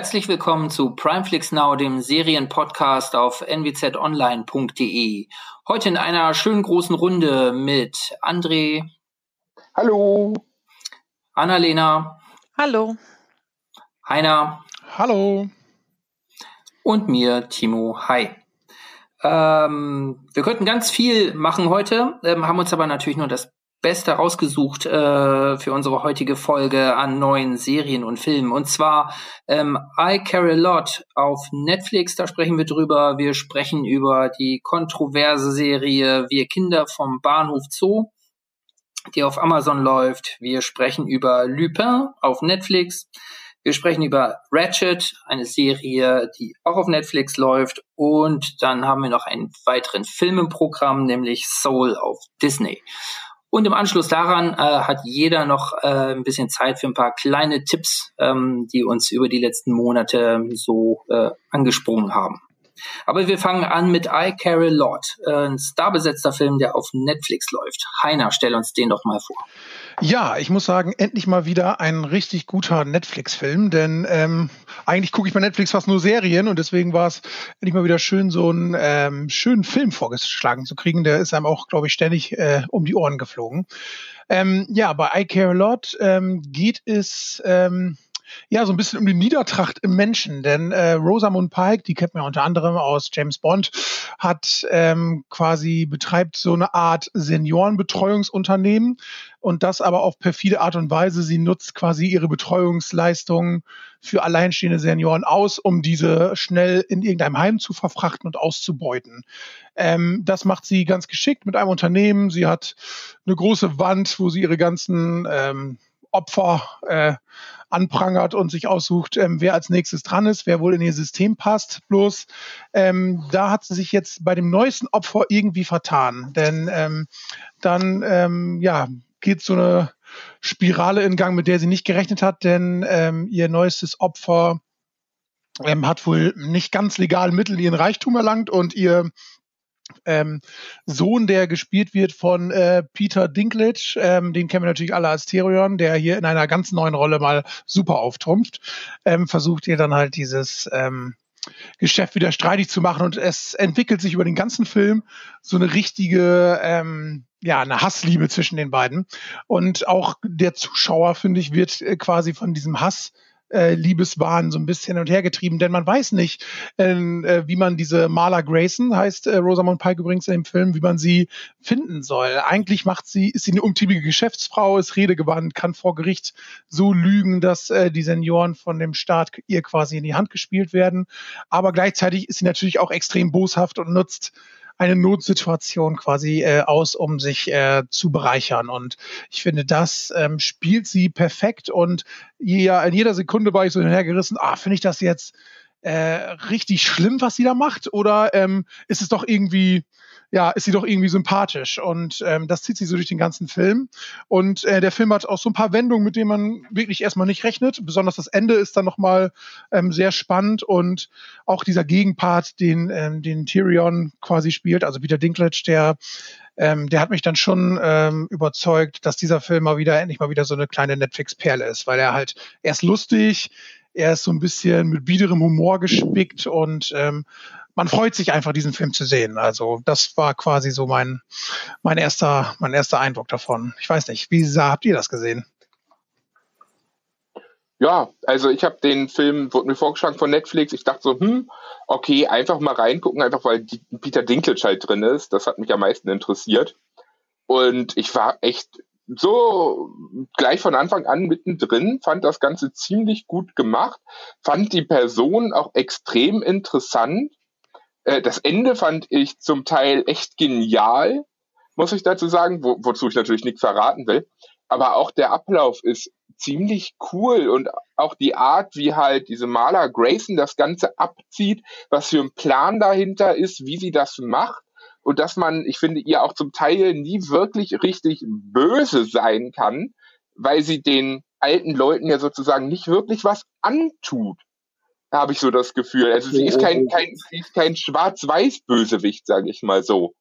Herzlich willkommen zu Primeflix Now, dem Serienpodcast auf nwzonline.de. Heute in einer schönen großen Runde mit André. Hallo. Annalena. Hallo. Heiner. Hallo. Und mir, Timo. Hi. Ähm, wir könnten ganz viel machen heute, ähm, haben uns aber natürlich nur das Beste rausgesucht äh, für unsere heutige Folge an neuen Serien und Filmen. Und zwar ähm, I Care a Lot auf Netflix, da sprechen wir drüber. Wir sprechen über die kontroverse Serie Wir Kinder vom Bahnhof Zoo, die auf Amazon läuft. Wir sprechen über Lupin auf Netflix. Wir sprechen über Ratchet, eine Serie, die auch auf Netflix läuft. Und dann haben wir noch einen weiteren Film im Programm, nämlich Soul auf Disney. Und im Anschluss daran äh, hat jeder noch äh, ein bisschen Zeit für ein paar kleine Tipps, ähm, die uns über die letzten Monate so äh, angesprungen haben. Aber wir fangen an mit I Care a Lot, äh, ein starbesetzter Film, der auf Netflix läuft. Heiner, stell uns den doch mal vor. Ja, ich muss sagen, endlich mal wieder ein richtig guter Netflix-Film, denn ähm, eigentlich gucke ich bei Netflix fast nur Serien und deswegen war es endlich mal wieder schön, so einen ähm, schönen Film vorgeschlagen zu kriegen. Der ist einem auch, glaube ich, ständig äh, um die Ohren geflogen. Ähm, ja, bei I Care a Lot ähm, geht es ähm, ja, so ein bisschen um die Niedertracht im Menschen. Denn äh, Rosamund Pike, die kennt man ja unter anderem aus James Bond, hat ähm, quasi betreibt so eine Art Seniorenbetreuungsunternehmen und das aber auf perfide Art und Weise. Sie nutzt quasi ihre Betreuungsleistungen für alleinstehende Senioren aus, um diese schnell in irgendeinem Heim zu verfrachten und auszubeuten. Ähm, das macht sie ganz geschickt mit einem Unternehmen. Sie hat eine große Wand, wo sie ihre ganzen ähm, Opfer äh, anprangert und sich aussucht, ähm, wer als nächstes dran ist, wer wohl in ihr System passt. Bloß ähm, da hat sie sich jetzt bei dem neuesten Opfer irgendwie vertan. Denn ähm, dann ähm, ja, geht so eine Spirale in Gang, mit der sie nicht gerechnet hat, denn ähm, ihr neuestes Opfer ähm, hat wohl nicht ganz legal Mittel ihren Reichtum erlangt und ihr ähm, Sohn, der gespielt wird von äh, Peter Dinklage, ähm, den kennen wir natürlich alle als Therion, der hier in einer ganz neuen Rolle mal super auftrumpft, ähm, versucht ihr dann halt dieses ähm, Geschäft wieder streitig zu machen und es entwickelt sich über den ganzen Film so eine richtige ähm, ja, eine Hassliebe zwischen den beiden. Und auch der Zuschauer, finde ich, wird äh, quasi von diesem Hass äh, Liebeswahn so ein bisschen hin und her getrieben, denn man weiß nicht, ähm, äh, wie man diese Marla Grayson, heißt äh, Rosamund Pike übrigens in dem Film, wie man sie finden soll. Eigentlich macht sie, ist sie eine umtriebige Geschäftsfrau, ist redegewandt, kann vor Gericht so lügen, dass äh, die Senioren von dem Staat ihr quasi in die Hand gespielt werden. Aber gleichzeitig ist sie natürlich auch extrem boshaft und nutzt eine Notsituation quasi äh, aus, um sich äh, zu bereichern. Und ich finde, das ähm, spielt sie perfekt. Und ja, in jeder Sekunde war ich so hinhergerissen, ah, finde ich das jetzt äh, richtig schlimm, was sie da macht? Oder ähm, ist es doch irgendwie ja, ist sie doch irgendwie sympathisch. Und ähm, das zieht sich so durch den ganzen Film. Und äh, der Film hat auch so ein paar Wendungen, mit denen man wirklich erstmal nicht rechnet. Besonders das Ende ist dann nochmal ähm, sehr spannend und auch dieser Gegenpart, den, ähm, den Tyrion quasi spielt, also Peter Dinklage, der ähm, der hat mich dann schon ähm, überzeugt, dass dieser Film mal wieder endlich mal wieder so eine kleine Netflix-Perle ist, weil er halt, er ist lustig, er ist so ein bisschen mit biederem Humor gespickt und ähm, man freut sich einfach, diesen Film zu sehen. Also das war quasi so mein, mein, erster, mein erster Eindruck davon. Ich weiß nicht, wie habt ihr das gesehen? Ja, also ich habe den Film, wurde mir vorgeschlagen von Netflix. Ich dachte so, hm, okay, einfach mal reingucken, einfach weil die, Peter Dinklage halt drin ist. Das hat mich am meisten interessiert. Und ich war echt so gleich von Anfang an mittendrin, fand das Ganze ziemlich gut gemacht, fand die Person auch extrem interessant äh, das Ende fand ich zum Teil echt genial, muss ich dazu sagen, wo, wozu ich natürlich nichts verraten will. Aber auch der Ablauf ist ziemlich cool und auch die Art, wie halt diese Maler Grayson das Ganze abzieht, was für ein Plan dahinter ist, wie sie das macht und dass man, ich finde, ihr auch zum Teil nie wirklich richtig böse sein kann, weil sie den alten Leuten ja sozusagen nicht wirklich was antut habe ich so das Gefühl. Also sie ist kein, kein, sie ist kein Schwarz-Weiß-Bösewicht, sage ich mal so.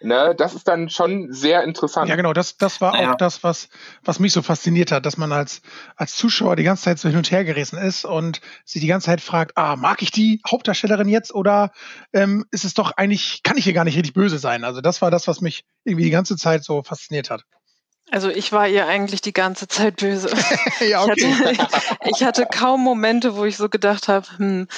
Ne, das ist dann schon sehr interessant. Ja, genau, das, das war naja. auch das, was, was mich so fasziniert hat, dass man als, als Zuschauer die ganze Zeit so hin und her gerissen ist und sich die ganze Zeit fragt, ah, mag ich die Hauptdarstellerin jetzt oder ähm, ist es doch eigentlich, kann ich hier gar nicht richtig böse sein? Also das war das, was mich irgendwie die ganze Zeit so fasziniert hat. Also ich war ihr eigentlich die ganze Zeit böse. ja, okay. ich, hatte, ich hatte kaum Momente, wo ich so gedacht habe, hm,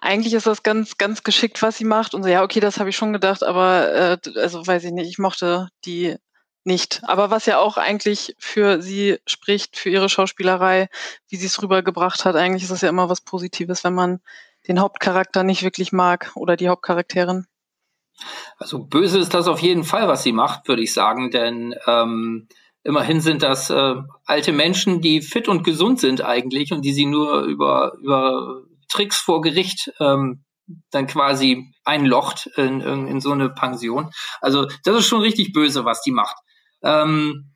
eigentlich ist das ganz, ganz geschickt, was sie macht. Und so, ja, okay, das habe ich schon gedacht, aber äh, also weiß ich nicht, ich mochte die nicht. Aber was ja auch eigentlich für sie spricht, für ihre Schauspielerei, wie sie es rübergebracht hat, eigentlich ist es ja immer was Positives, wenn man den Hauptcharakter nicht wirklich mag oder die Hauptcharakterin. Also böse ist das auf jeden Fall, was sie macht, würde ich sagen, denn ähm, Immerhin sind das äh, alte Menschen, die fit und gesund sind eigentlich und die sie nur über, über Tricks vor Gericht ähm, dann quasi einlocht in, in, in so eine Pension. Also das ist schon richtig böse, was die macht. Ähm,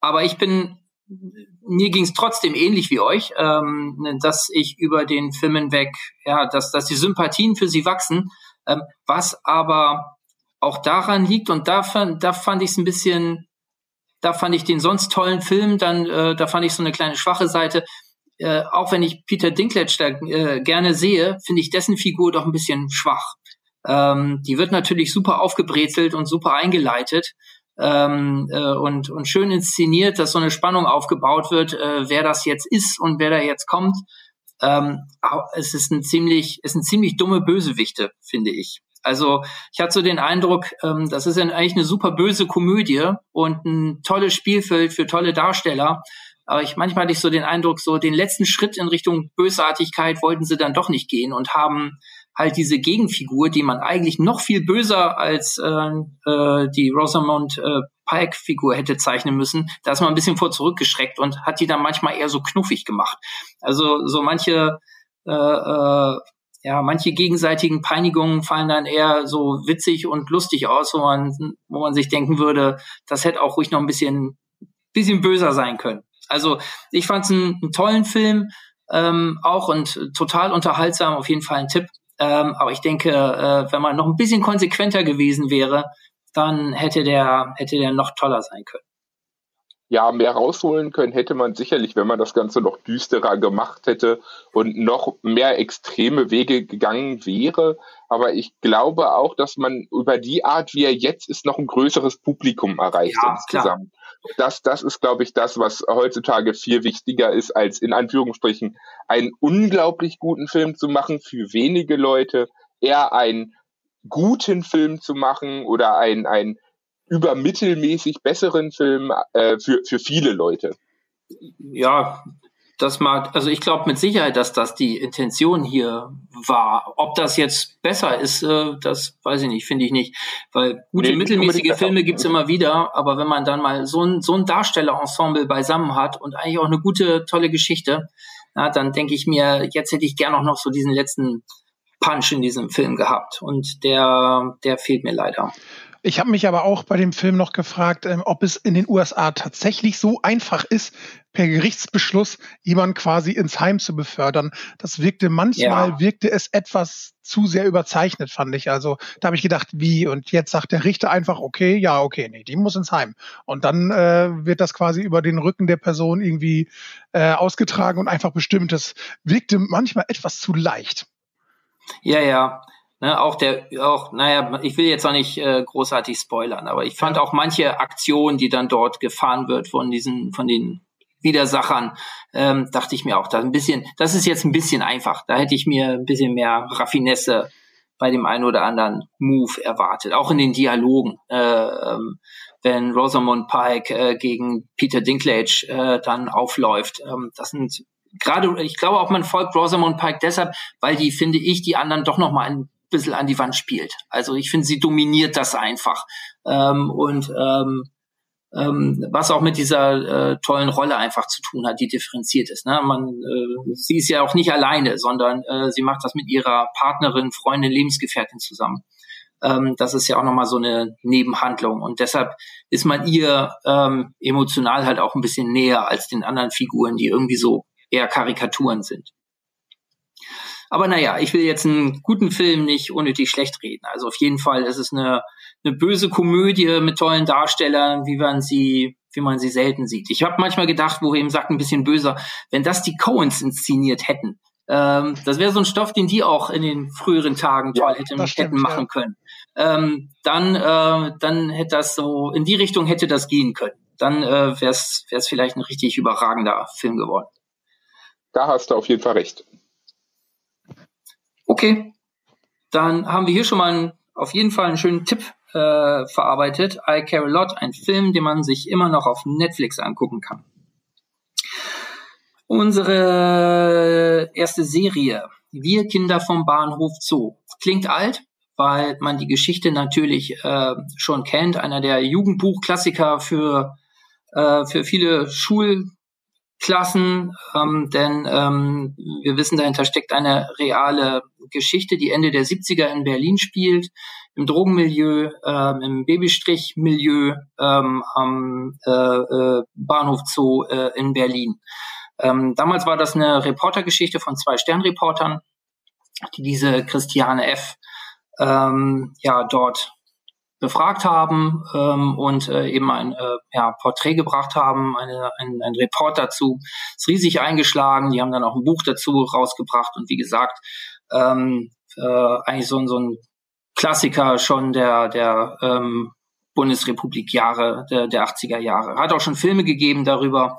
aber ich bin, mir ging es trotzdem ähnlich wie euch, ähm, dass ich über den Film hinweg, ja, dass, dass die Sympathien für sie wachsen, ähm, was aber auch daran liegt und da, da fand ich es ein bisschen da fand ich den sonst tollen Film, dann äh, da fand ich so eine kleine schwache Seite. Äh, auch wenn ich Peter Dinklage da äh, gerne sehe, finde ich dessen Figur doch ein bisschen schwach. Ähm, die wird natürlich super aufgebrezelt und super eingeleitet ähm, äh, und, und schön inszeniert, dass so eine Spannung aufgebaut wird, äh, wer das jetzt ist und wer da jetzt kommt. Ähm, es ist ein ziemlich, es sind ziemlich dumme Bösewichte, finde ich. Also ich hatte so den Eindruck, ähm, das ist eigentlich eine super böse Komödie und ein tolles Spielfeld für tolle Darsteller. Aber ich manchmal hatte ich so den Eindruck, so den letzten Schritt in Richtung Bösartigkeit wollten sie dann doch nicht gehen und haben halt diese Gegenfigur, die man eigentlich noch viel böser als äh, äh, die Rosamund äh, Pike-Figur hätte zeichnen müssen, da ist man ein bisschen vor zurückgeschreckt und hat die dann manchmal eher so knuffig gemacht. Also so manche äh, äh, ja, manche gegenseitigen Peinigungen fallen dann eher so witzig und lustig aus, wo man, wo man sich denken würde, das hätte auch ruhig noch ein bisschen, bisschen böser sein können. Also ich fand es einen, einen, tollen Film, ähm, auch und total unterhaltsam, auf jeden Fall ein Tipp. Ähm, aber ich denke, äh, wenn man noch ein bisschen konsequenter gewesen wäre, dann hätte der, hätte der noch toller sein können ja, mehr rausholen können hätte man sicherlich, wenn man das Ganze noch düsterer gemacht hätte und noch mehr extreme Wege gegangen wäre. Aber ich glaube auch, dass man über die Art, wie er jetzt ist, noch ein größeres Publikum erreicht ja, insgesamt. Das, das ist, glaube ich, das, was heutzutage viel wichtiger ist, als in Anführungsstrichen einen unglaublich guten Film zu machen für wenige Leute, eher einen guten Film zu machen oder ein, ein übermittelmäßig besseren Film äh, für, für viele Leute. Ja, das mag, also ich glaube mit Sicherheit, dass das die Intention hier war. Ob das jetzt besser ist, äh, das weiß ich nicht, finde ich nicht. Weil gute nee, mittelmäßige Filme gibt's immer wieder, aber wenn man dann mal so ein, so ein Darstellerensemble beisammen hat und eigentlich auch eine gute, tolle Geschichte, na, dann denke ich mir, jetzt hätte ich gern auch noch so diesen letzten Punch in diesem Film gehabt. Und der, der fehlt mir leider. Ich habe mich aber auch bei dem Film noch gefragt, ähm, ob es in den USA tatsächlich so einfach ist, per Gerichtsbeschluss jemanden quasi ins Heim zu befördern. Das wirkte manchmal, ja. wirkte es etwas zu sehr überzeichnet, fand ich. Also da habe ich gedacht, wie? Und jetzt sagt der Richter einfach, okay, ja, okay, nee, die muss ins Heim. Und dann äh, wird das quasi über den Rücken der Person irgendwie äh, ausgetragen und einfach bestimmt. Das wirkte manchmal etwas zu leicht. Ja, ja. Ne, auch der, auch, naja, ich will jetzt auch nicht äh, großartig spoilern, aber ich fand auch manche Aktionen, die dann dort gefahren wird von diesen, von den Widersachern, ähm, dachte ich mir auch, da ein bisschen, das ist jetzt ein bisschen einfach. Da hätte ich mir ein bisschen mehr Raffinesse bei dem einen oder anderen Move erwartet, auch in den Dialogen. Äh, ähm, wenn Rosamund Pike äh, gegen Peter Dinklage äh, dann aufläuft, ähm, das sind gerade, ich glaube auch, man folgt Rosamund Pike deshalb, weil die, finde ich, die anderen doch noch mal ein bisschen an die Wand spielt. Also ich finde, sie dominiert das einfach. Ähm, und ähm, ähm, was auch mit dieser äh, tollen Rolle einfach zu tun hat, die differenziert ist. Ne? Man, äh, sie ist ja auch nicht alleine, sondern äh, sie macht das mit ihrer Partnerin, Freundin, Lebensgefährtin zusammen. Ähm, das ist ja auch nochmal so eine Nebenhandlung. Und deshalb ist man ihr ähm, emotional halt auch ein bisschen näher als den anderen Figuren, die irgendwie so eher Karikaturen sind. Aber naja, ich will jetzt einen guten Film nicht unnötig schlecht reden. Also auf jeden Fall ist es eine, eine böse Komödie mit tollen Darstellern, wie man sie, wie man sie selten sieht. Ich habe manchmal gedacht, wo er eben sagt, ein bisschen böser, wenn das die Coens inszeniert hätten. Ähm, das wäre so ein Stoff, den die auch in den früheren Tagen toll ja, hätten, stimmt, hätten machen ja. können. Ähm, dann, äh, dann hätte das so, in die Richtung hätte das gehen können. Dann äh, wäre es vielleicht ein richtig überragender Film geworden. Da hast du auf jeden Fall recht. Okay, dann haben wir hier schon mal einen, auf jeden Fall einen schönen Tipp äh, verarbeitet. I Care a Lot, ein Film, den man sich immer noch auf Netflix angucken kann. Unsere erste Serie, Wir Kinder vom Bahnhof Zoo. Klingt alt, weil man die Geschichte natürlich äh, schon kennt. Einer der Jugendbuchklassiker für, äh, für viele Schul Klassen, ähm, denn ähm, wir wissen, dahinter steckt eine reale Geschichte, die Ende der 70er in Berlin spielt, im Drogenmilieu, ähm, im Babystrichmilieu ähm, am äh, äh, Bahnhof Zoo äh, in Berlin. Ähm, damals war das eine Reportergeschichte von zwei Sternreportern, die diese Christiane F. Ähm, ja dort befragt haben ähm, und äh, eben ein äh, ja, Porträt gebracht haben, eine, ein, ein Report dazu. Ist riesig eingeschlagen. Die haben dann auch ein Buch dazu rausgebracht und wie gesagt, ähm, äh, eigentlich so, so ein Klassiker schon der, der ähm, Bundesrepublik Jahre, der, der 80er Jahre. Hat auch schon Filme gegeben darüber,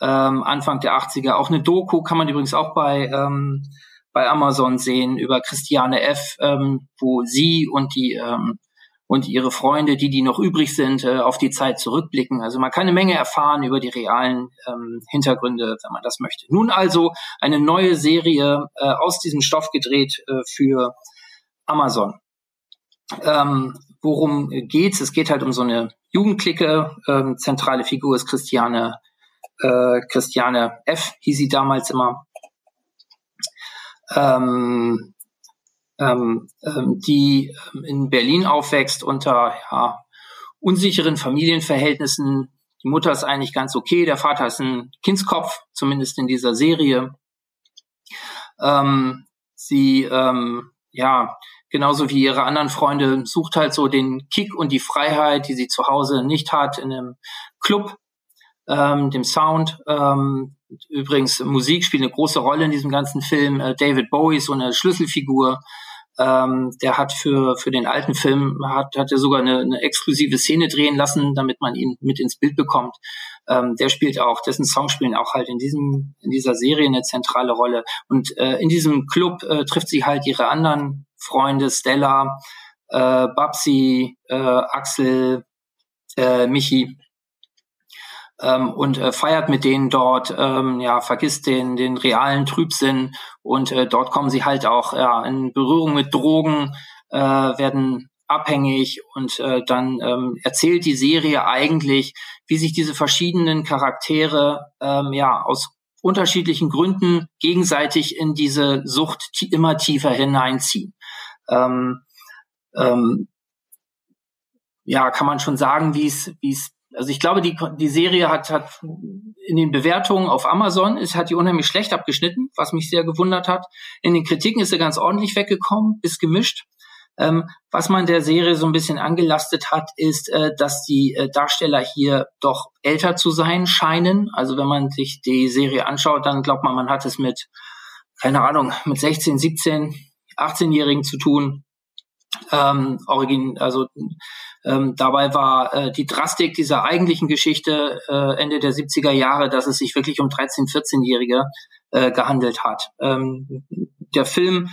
ähm, Anfang der 80er. Auch eine Doku kann man übrigens auch bei, ähm, bei Amazon sehen über Christiane F., ähm, wo sie und die ähm, und ihre Freunde, die, die noch übrig sind, äh, auf die Zeit zurückblicken. Also man kann eine Menge erfahren über die realen ähm, Hintergründe, wenn man das möchte. Nun also eine neue Serie äh, aus diesem Stoff gedreht äh, für Amazon. Ähm, worum geht's? Es geht halt um so eine Jugendklicke. Ähm, zentrale Figur ist Christiane, äh, Christiane F. hieß sie damals immer. Ähm, ähm, ähm, die ähm, in Berlin aufwächst unter ja, unsicheren Familienverhältnissen. Die Mutter ist eigentlich ganz okay, der Vater ist ein Kindskopf, zumindest in dieser Serie. Ähm, sie, ähm, ja, genauso wie ihre anderen Freunde, sucht halt so den Kick und die Freiheit, die sie zu Hause nicht hat, in einem Club, ähm, dem Sound. Ähm, übrigens, Musik spielt eine große Rolle in diesem ganzen Film. Äh, David Bowie ist so eine Schlüsselfigur. Ähm, der hat für, für den alten Film, hat, hat er sogar eine, eine exklusive Szene drehen lassen, damit man ihn mit ins Bild bekommt. Ähm, der spielt auch, dessen Songs spielen auch halt in diesem, in dieser Serie eine zentrale Rolle. Und äh, in diesem Club äh, trifft sie halt ihre anderen Freunde, Stella, äh, Babsi, äh, Axel, äh, Michi ähm, und äh, feiert mit denen dort, ähm, ja, vergisst den, den realen Trübsinn und äh, dort kommen sie halt auch ja, in Berührung mit Drogen, äh, werden abhängig und äh, dann ähm, erzählt die Serie eigentlich, wie sich diese verschiedenen Charaktere ähm, ja aus unterschiedlichen Gründen gegenseitig in diese Sucht immer tiefer hineinziehen. Ähm, ähm, ja, kann man schon sagen, wie es wie es also ich glaube, die, die Serie hat, hat in den Bewertungen auf Amazon, es hat die unheimlich schlecht abgeschnitten, was mich sehr gewundert hat. In den Kritiken ist sie ganz ordentlich weggekommen, ist gemischt. Ähm, was man der Serie so ein bisschen angelastet hat, ist, äh, dass die äh, Darsteller hier doch älter zu sein scheinen. Also wenn man sich die Serie anschaut, dann glaubt man, man hat es mit, keine Ahnung, mit 16, 17, 18-Jährigen zu tun. Ähm, origin, also ähm, dabei war äh, die Drastik dieser eigentlichen Geschichte äh, Ende der 70er Jahre, dass es sich wirklich um 13-, 14-Jährige äh, gehandelt hat. Ähm, der Film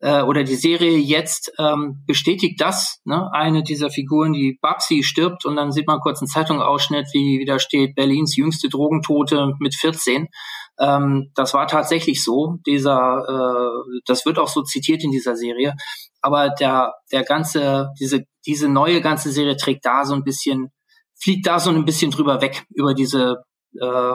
äh, oder die Serie jetzt ähm, bestätigt das. Ne? Eine dieser Figuren, die Babsi stirbt und dann sieht man kurz einen Zeitungsausschnitt, wie, wie da steht, Berlins jüngste Drogentote mit 14. Ähm, das war tatsächlich so. Dieser, äh, das wird auch so zitiert in dieser Serie aber der, der ganze, diese, diese neue ganze Serie trägt da so ein bisschen, fliegt da so ein bisschen drüber weg, über diese äh,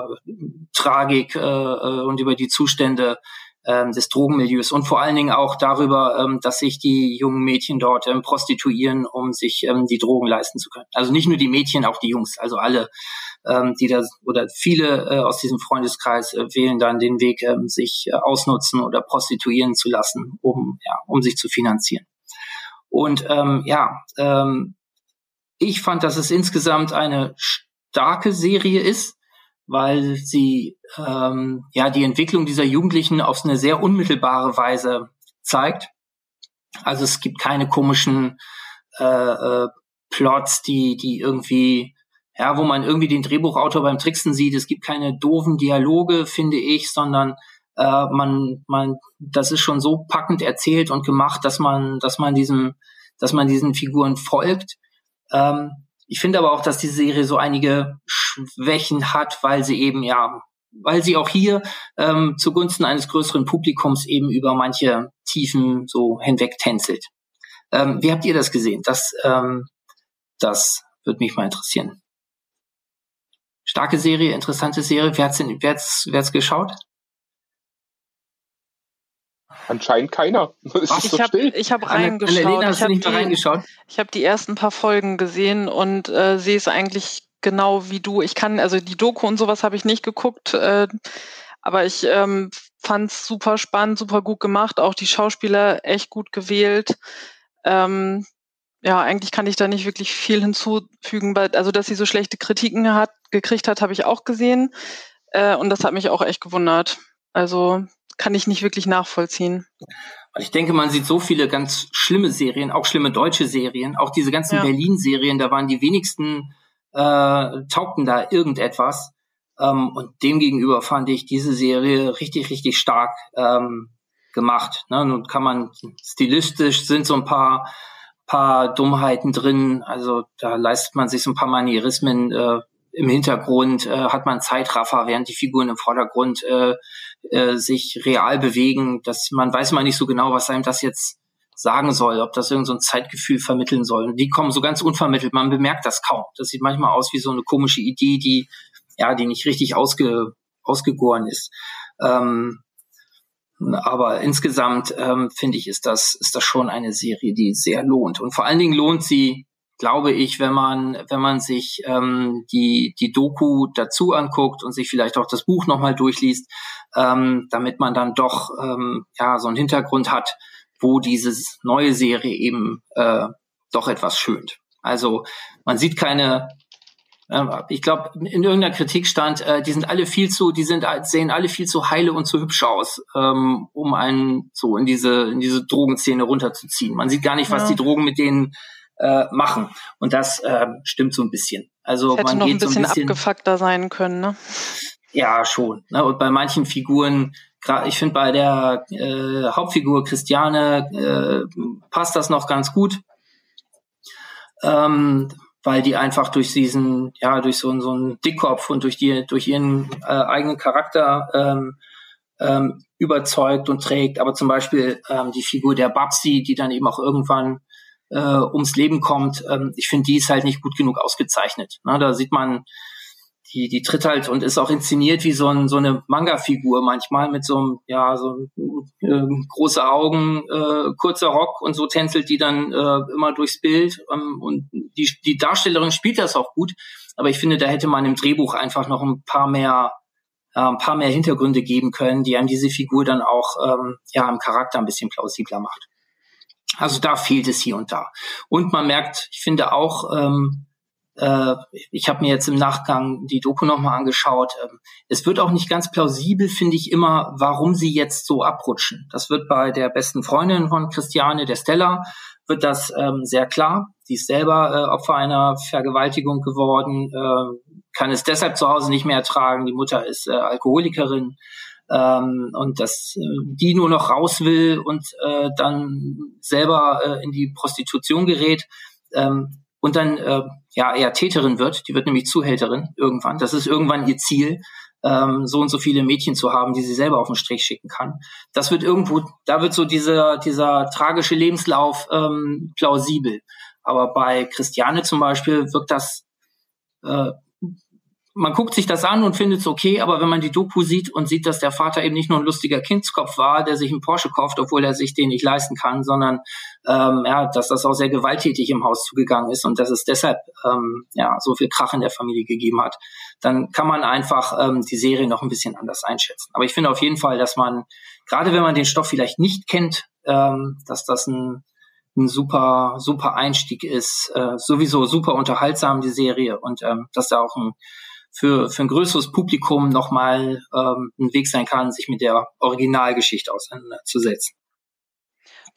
Tragik äh, äh und über die Zustände ähm, des Drogenmilieus und vor allen Dingen auch darüber, ähm, dass sich die jungen Mädchen dort ähm, prostituieren, um sich ähm, die Drogen leisten zu können. Also nicht nur die Mädchen, auch die Jungs, also alle, ähm, die da oder viele äh, aus diesem Freundeskreis äh, wählen dann den Weg, ähm, sich äh, ausnutzen oder prostituieren zu lassen, um ja, um sich zu finanzieren. Und ähm, ja, ähm, ich fand, dass es insgesamt eine starke Serie ist weil sie ähm, ja die Entwicklung dieser Jugendlichen auf eine sehr unmittelbare Weise zeigt. Also es gibt keine komischen äh, äh, Plots, die die irgendwie ja, wo man irgendwie den Drehbuchautor beim Tricksen sieht. Es gibt keine doofen Dialoge, finde ich, sondern äh, man man das ist schon so packend erzählt und gemacht, dass man dass man diesem dass man diesen Figuren folgt. Ähm, ich finde aber auch, dass die Serie so einige Schwächen hat, weil sie eben ja, weil sie auch hier ähm, zugunsten eines größeren Publikums eben über manche Tiefen so hinweg tänzelt. Ähm, wie habt ihr das gesehen? Das, ähm, das würde mich mal interessieren. Starke Serie, interessante Serie. Wer hat's, denn, wer hat's, wer hat's geschaut? Anscheinend keiner. Ach, ich habe hab reingeschaut. ich habe die, ich hab die ersten paar Folgen gesehen und äh, sehe es eigentlich genau wie du. Ich kann, also die Doku und sowas habe ich nicht geguckt, äh, aber ich ähm, fand es super spannend, super gut gemacht, auch die Schauspieler echt gut gewählt. Ähm, ja, eigentlich kann ich da nicht wirklich viel hinzufügen, weil, also dass sie so schlechte Kritiken hat, gekriegt hat, habe ich auch gesehen. Äh, und das hat mich auch echt gewundert. Also kann ich nicht wirklich nachvollziehen. Ich denke, man sieht so viele ganz schlimme Serien, auch schlimme deutsche Serien, auch diese ganzen ja. Berlin-Serien, da waren die wenigsten, äh, taugten da irgendetwas. Ähm, und demgegenüber fand ich diese Serie richtig, richtig stark ähm, gemacht. Ne? Nun kann man stilistisch sind so ein paar paar Dummheiten drin. Also da leistet man sich so ein paar Manierismen äh, im Hintergrund äh, hat man Zeitraffer, während die Figuren im Vordergrund äh, äh, sich real bewegen. dass man weiß mal nicht so genau, was einem das jetzt sagen soll, ob das irgendein so Zeitgefühl vermitteln soll. Und die kommen so ganz unvermittelt, man bemerkt das kaum. Das sieht manchmal aus wie so eine komische Idee, die ja, die nicht richtig ausge, ausgegoren ist. Ähm, aber insgesamt ähm, finde ich, ist das, ist das schon eine Serie, die sehr lohnt. Und vor allen Dingen lohnt sie glaube ich, wenn man, wenn man sich ähm, die, die Doku dazu anguckt und sich vielleicht auch das Buch nochmal durchliest, ähm, damit man dann doch ähm, ja so einen Hintergrund hat, wo diese neue Serie eben äh, doch etwas schönt. Also man sieht keine, ich glaube, in irgendeiner Kritik stand, äh, die sind alle viel zu, die sind sehen alle viel zu heile und zu hübsch aus, ähm, um einen so in diese in diese Drogenszene runterzuziehen. Man sieht gar nicht, was ja. die Drogen mit denen äh, machen. Und das äh, stimmt so ein bisschen. Also hätte man noch geht ein bisschen, so ein bisschen abgefuckter sein können, ne? Ja, schon. Ne? Und bei manchen Figuren, ich finde bei der äh, Hauptfigur Christiane äh, passt das noch ganz gut. Ähm, weil die einfach durch diesen, ja, durch so, so einen Dickkopf und durch die, durch ihren äh, eigenen Charakter ähm, ähm, überzeugt und trägt. Aber zum Beispiel ähm, die Figur der Babsi, die dann eben auch irgendwann äh, ums Leben kommt, ähm, ich finde, die ist halt nicht gut genug ausgezeichnet. Ne? Da sieht man, die, die tritt halt und ist auch inszeniert wie so, ein, so eine Manga-Figur manchmal mit so einem, ja, so äh, große Augen, äh, kurzer Rock und so tänzelt die dann äh, immer durchs Bild. Ähm, und die, die Darstellerin spielt das auch gut, aber ich finde, da hätte man im Drehbuch einfach noch ein paar mehr äh, ein paar mehr Hintergründe geben können, die einem diese Figur dann auch ähm, ja im Charakter ein bisschen plausibler macht. Also da fehlt es hier und da. Und man merkt, ich finde auch, ähm, äh, ich habe mir jetzt im Nachgang die Doku nochmal angeschaut. Ähm, es wird auch nicht ganz plausibel, finde ich immer, warum sie jetzt so abrutschen. Das wird bei der besten Freundin von Christiane, der Stella, wird das ähm, sehr klar. Sie ist selber äh, Opfer einer Vergewaltigung geworden, äh, kann es deshalb zu Hause nicht mehr ertragen. Die Mutter ist äh, Alkoholikerin ähm, und dass äh, die nur noch raus will und äh, dann selber äh, in die Prostitution gerät ähm, und dann äh, ja eher Täterin wird, die wird nämlich Zuhälterin irgendwann. Das ist irgendwann ihr Ziel, ähm, so und so viele Mädchen zu haben, die sie selber auf den Strich schicken kann. Das wird irgendwo, da wird so dieser dieser tragische Lebenslauf ähm, plausibel. Aber bei Christiane zum Beispiel wirkt das äh, man guckt sich das an und findet es okay, aber wenn man die Doku sieht und sieht, dass der Vater eben nicht nur ein lustiger Kindskopf war, der sich einen Porsche kauft, obwohl er sich den nicht leisten kann, sondern ähm, ja, dass das auch sehr gewalttätig im Haus zugegangen ist und dass es deshalb ähm, ja so viel Krach in der Familie gegeben hat, dann kann man einfach ähm, die Serie noch ein bisschen anders einschätzen. Aber ich finde auf jeden Fall, dass man gerade wenn man den Stoff vielleicht nicht kennt, ähm, dass das ein ein super, super Einstieg ist, äh, sowieso super unterhaltsam, die Serie, und ähm, dass da auch ein für, für ein größeres Publikum nochmal ähm, ein Weg sein kann, sich mit der Originalgeschichte auseinanderzusetzen.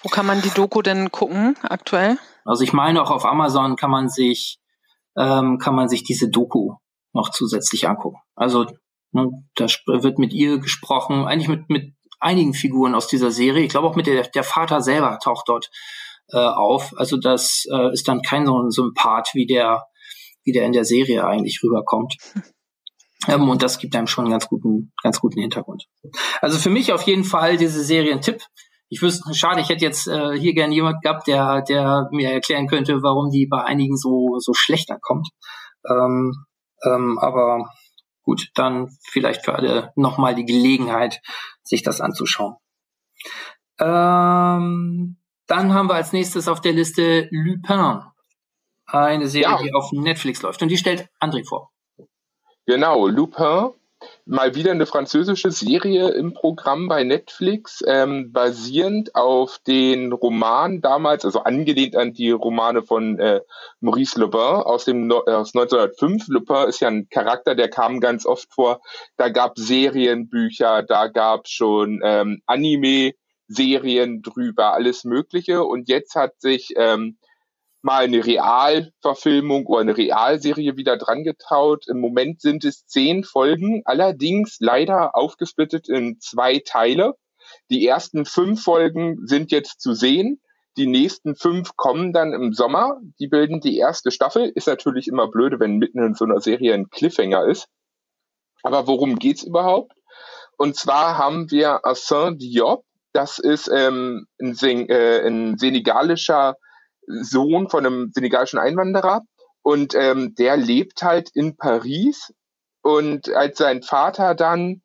Wo kann man die Doku denn gucken aktuell? Also ich meine auch auf Amazon kann man sich ähm, kann man sich diese Doku noch zusätzlich angucken. Also ne, da wird mit ihr gesprochen, eigentlich mit mit einigen Figuren aus dieser Serie. Ich glaube auch mit der der Vater selber taucht dort äh, auf. Also das äh, ist dann kein so ein Sympath wie der wie der in der Serie eigentlich rüberkommt. Ähm, und das gibt einem schon einen ganz guten, ganz guten Hintergrund. Also für mich auf jeden Fall diese Serie ein Tipp. Ich wüsste, schade, ich hätte jetzt äh, hier gerne jemand gehabt, der, der mir erklären könnte, warum die bei einigen so, so schlecht ankommt. Ähm, ähm, aber gut, dann vielleicht für alle nochmal die Gelegenheit, sich das anzuschauen. Ähm, dann haben wir als nächstes auf der Liste Lupin. Eine Serie, ja. die auf Netflix läuft. Und die stellt André vor. Genau, Lupin. Mal wieder eine französische Serie im Programm bei Netflix, ähm, basierend auf den Roman damals, also angelehnt an die Romane von äh, Maurice Lebin aus dem äh, aus 1905. Lupin ist ja ein Charakter, der kam ganz oft vor. Da gab Serienbücher, da gab schon ähm, Anime-Serien drüber, alles Mögliche. Und jetzt hat sich ähm, mal eine Realverfilmung oder eine Realserie wieder dran getraut. Im Moment sind es zehn Folgen, allerdings leider aufgesplittet in zwei Teile. Die ersten fünf Folgen sind jetzt zu sehen. Die nächsten fünf kommen dann im Sommer. Die bilden die erste Staffel. Ist natürlich immer blöde, wenn mitten in so einer Serie ein Cliffhanger ist. Aber worum geht's überhaupt? Und zwar haben wir Assin Diop. Das ist ähm, ein, Sen äh, ein senegalischer Sohn von einem senegalischen Einwanderer und ähm, der lebt halt in Paris und als sein Vater dann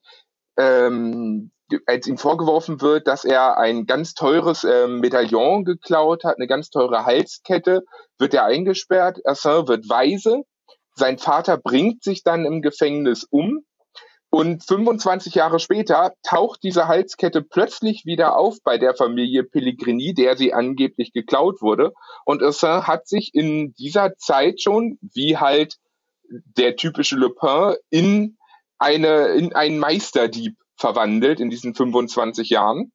ähm, als ihm vorgeworfen wird, dass er ein ganz teures ähm, Medaillon geklaut hat, eine ganz teure Halskette, wird er eingesperrt. Assin wird weise. Sein Vater bringt sich dann im Gefängnis um und 25 Jahre später taucht diese Halskette plötzlich wieder auf bei der Familie Pellegrini, der sie angeblich geklaut wurde. Und Assange hat sich in dieser Zeit schon, wie halt der typische Le Pen, in eine, in einen Meisterdieb verwandelt in diesen 25 Jahren.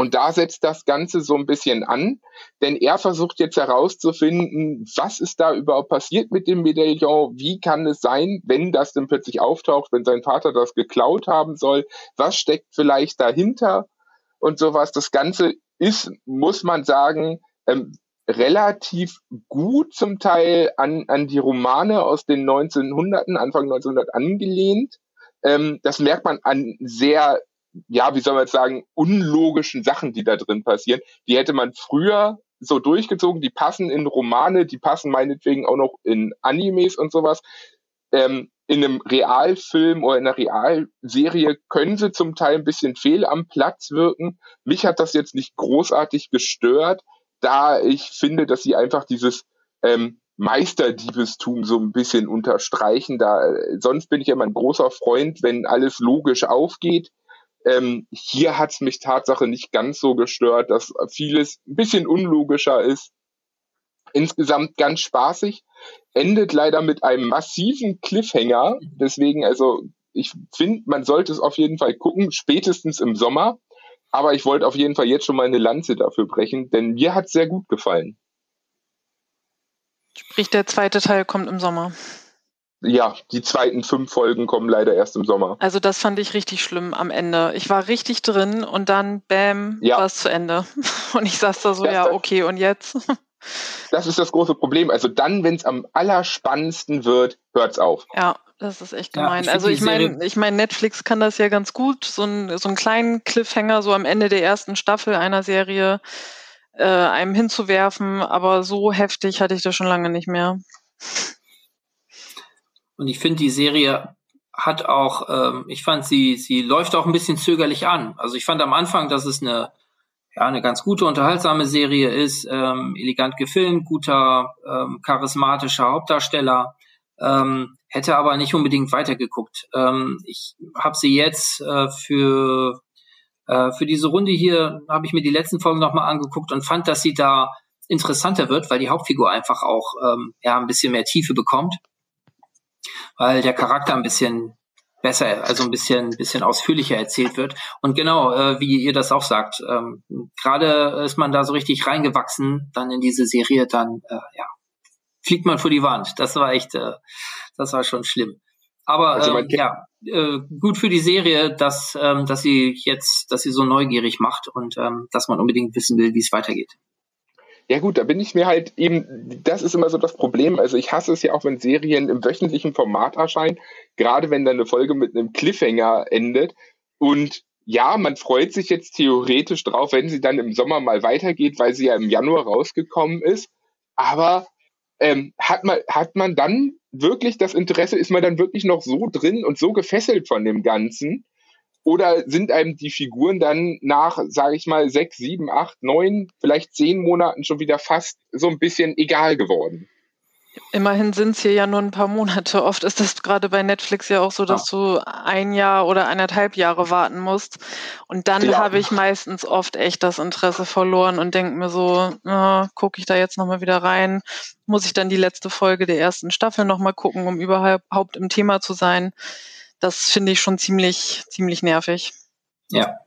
Und da setzt das Ganze so ein bisschen an, denn er versucht jetzt herauszufinden, was ist da überhaupt passiert mit dem Medaillon? Wie kann es sein, wenn das denn plötzlich auftaucht, wenn sein Vater das geklaut haben soll? Was steckt vielleicht dahinter? Und sowas. Das Ganze ist, muss man sagen, ähm, relativ gut zum Teil an, an die Romane aus den 1900 Anfang 1900 angelehnt. Ähm, das merkt man an sehr ja, wie soll man jetzt sagen, unlogischen Sachen, die da drin passieren. Die hätte man früher so durchgezogen, die passen in Romane, die passen meinetwegen auch noch in Animes und sowas. Ähm, in einem Realfilm oder in einer Realserie können sie zum Teil ein bisschen fehl am Platz wirken. Mich hat das jetzt nicht großartig gestört, da ich finde, dass sie einfach dieses ähm, Meisterdiebestum so ein bisschen unterstreichen. Da, äh, sonst bin ich ja immer ein großer Freund, wenn alles logisch aufgeht. Ähm, hier hat es mich Tatsache nicht ganz so gestört, dass vieles ein bisschen unlogischer ist. Insgesamt ganz spaßig. Endet leider mit einem massiven Cliffhanger. Deswegen, also, ich finde, man sollte es auf jeden Fall gucken, spätestens im Sommer. Aber ich wollte auf jeden Fall jetzt schon mal eine Lanze dafür brechen, denn mir hat es sehr gut gefallen. Sprich, der zweite Teil kommt im Sommer ja, die zweiten fünf Folgen kommen leider erst im Sommer. Also das fand ich richtig schlimm am Ende. Ich war richtig drin und dann, bam, ja. war es zu Ende. Und ich saß da so, das, ja, okay, und jetzt? Das ist das große Problem. Also dann, wenn es am allerspannendsten wird, hört's auf. Ja, das ist echt gemein. Ja, ich also ich meine, ich meine, Netflix kann das ja ganz gut, so, ein, so einen kleinen Cliffhanger so am Ende der ersten Staffel einer Serie äh, einem hinzuwerfen, aber so heftig hatte ich das schon lange nicht mehr. Und ich finde, die Serie hat auch, ähm, ich fand sie, sie läuft auch ein bisschen zögerlich an. Also ich fand am Anfang, dass es eine, ja, eine ganz gute, unterhaltsame Serie ist, ähm, elegant gefilmt, guter, ähm, charismatischer Hauptdarsteller, ähm, hätte aber nicht unbedingt weitergeguckt. Ähm, ich habe sie jetzt äh, für äh, für diese Runde hier habe ich mir die letzten Folgen nochmal angeguckt und fand, dass sie da interessanter wird, weil die Hauptfigur einfach auch ähm, ja ein bisschen mehr Tiefe bekommt, weil der Charakter ein bisschen besser, also ein bisschen, bisschen ausführlicher erzählt wird. Und genau, äh, wie ihr das auch sagt, ähm, gerade ist man da so richtig reingewachsen, dann in diese Serie, dann äh, ja, fliegt man vor die Wand. Das war echt, äh, das war schon schlimm. Aber also ähm, ja, äh, gut für die Serie, dass, ähm, dass sie jetzt, dass sie so neugierig macht und ähm, dass man unbedingt wissen will, wie es weitergeht. Ja gut, da bin ich mir halt eben, das ist immer so das Problem. Also ich hasse es ja auch, wenn Serien im wöchentlichen Format erscheinen, gerade wenn dann eine Folge mit einem Cliffhanger endet. Und ja, man freut sich jetzt theoretisch drauf, wenn sie dann im Sommer mal weitergeht, weil sie ja im Januar rausgekommen ist. Aber ähm, hat, man, hat man dann wirklich das Interesse, ist man dann wirklich noch so drin und so gefesselt von dem Ganzen? Oder sind einem die Figuren dann nach, sage ich mal, sechs, sieben, acht, neun, vielleicht zehn Monaten schon wieder fast so ein bisschen egal geworden? Immerhin sind es hier ja nur ein paar Monate. Oft ist das gerade bei Netflix ja auch so, dass ja. du ein Jahr oder eineinhalb Jahre warten musst. Und dann ja. habe ich meistens oft echt das Interesse verloren und denke mir so, äh, gucke ich da jetzt nochmal wieder rein? Muss ich dann die letzte Folge der ersten Staffel nochmal gucken, um überhaupt im Thema zu sein? Das finde ich schon ziemlich, ziemlich nervig. Ja,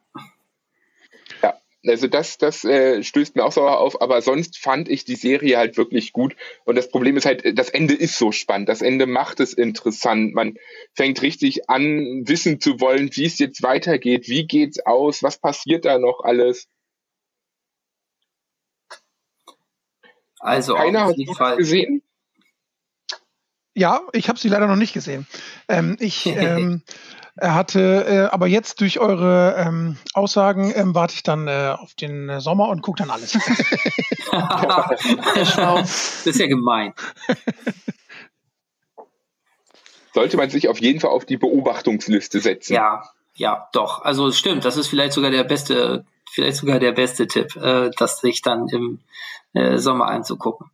also das, das äh, stößt mir auch sauer auf, aber sonst fand ich die Serie halt wirklich gut. Und das Problem ist halt, das Ende ist so spannend. Das Ende macht es interessant. Man fängt richtig an, wissen zu wollen, wie es jetzt weitergeht, wie geht's aus, was passiert da noch alles. Also Keiner hat jeden Fall gesehen. Ja, ich habe sie leider noch nicht gesehen. Ähm, ich ähm, er hatte, äh, aber jetzt durch eure ähm, Aussagen ähm, warte ich dann äh, auf den äh, Sommer und gucke dann alles. das ist ja gemein. Sollte man sich auf jeden Fall auf die Beobachtungsliste setzen. Ja, ja, doch. Also es stimmt, das ist vielleicht sogar der beste, vielleicht sogar der beste Tipp, äh, das sich dann im äh, Sommer anzugucken.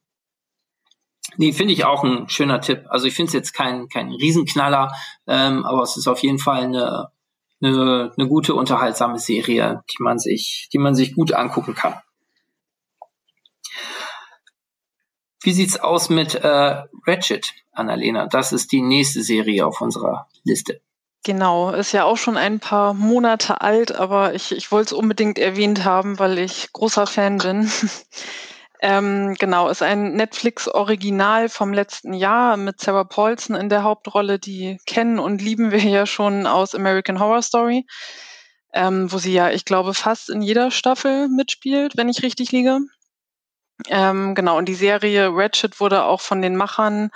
Nee, finde ich auch ein schöner Tipp. Also ich finde es jetzt kein, kein Riesenknaller, ähm, aber es ist auf jeden Fall eine, eine, eine gute, unterhaltsame Serie, die man sich, die man sich gut angucken kann. Wie sieht's aus mit äh, Ratchet, Annalena? Das ist die nächste Serie auf unserer Liste. Genau, ist ja auch schon ein paar Monate alt, aber ich, ich wollte es unbedingt erwähnt haben, weil ich großer Fan bin. Ähm, genau, ist ein Netflix-Original vom letzten Jahr mit Sarah Paulson in der Hauptrolle. Die kennen und lieben wir ja schon aus American Horror Story, ähm, wo sie ja, ich glaube, fast in jeder Staffel mitspielt, wenn ich richtig liege. Ähm, genau, und die Serie Ratchet wurde auch von den Machern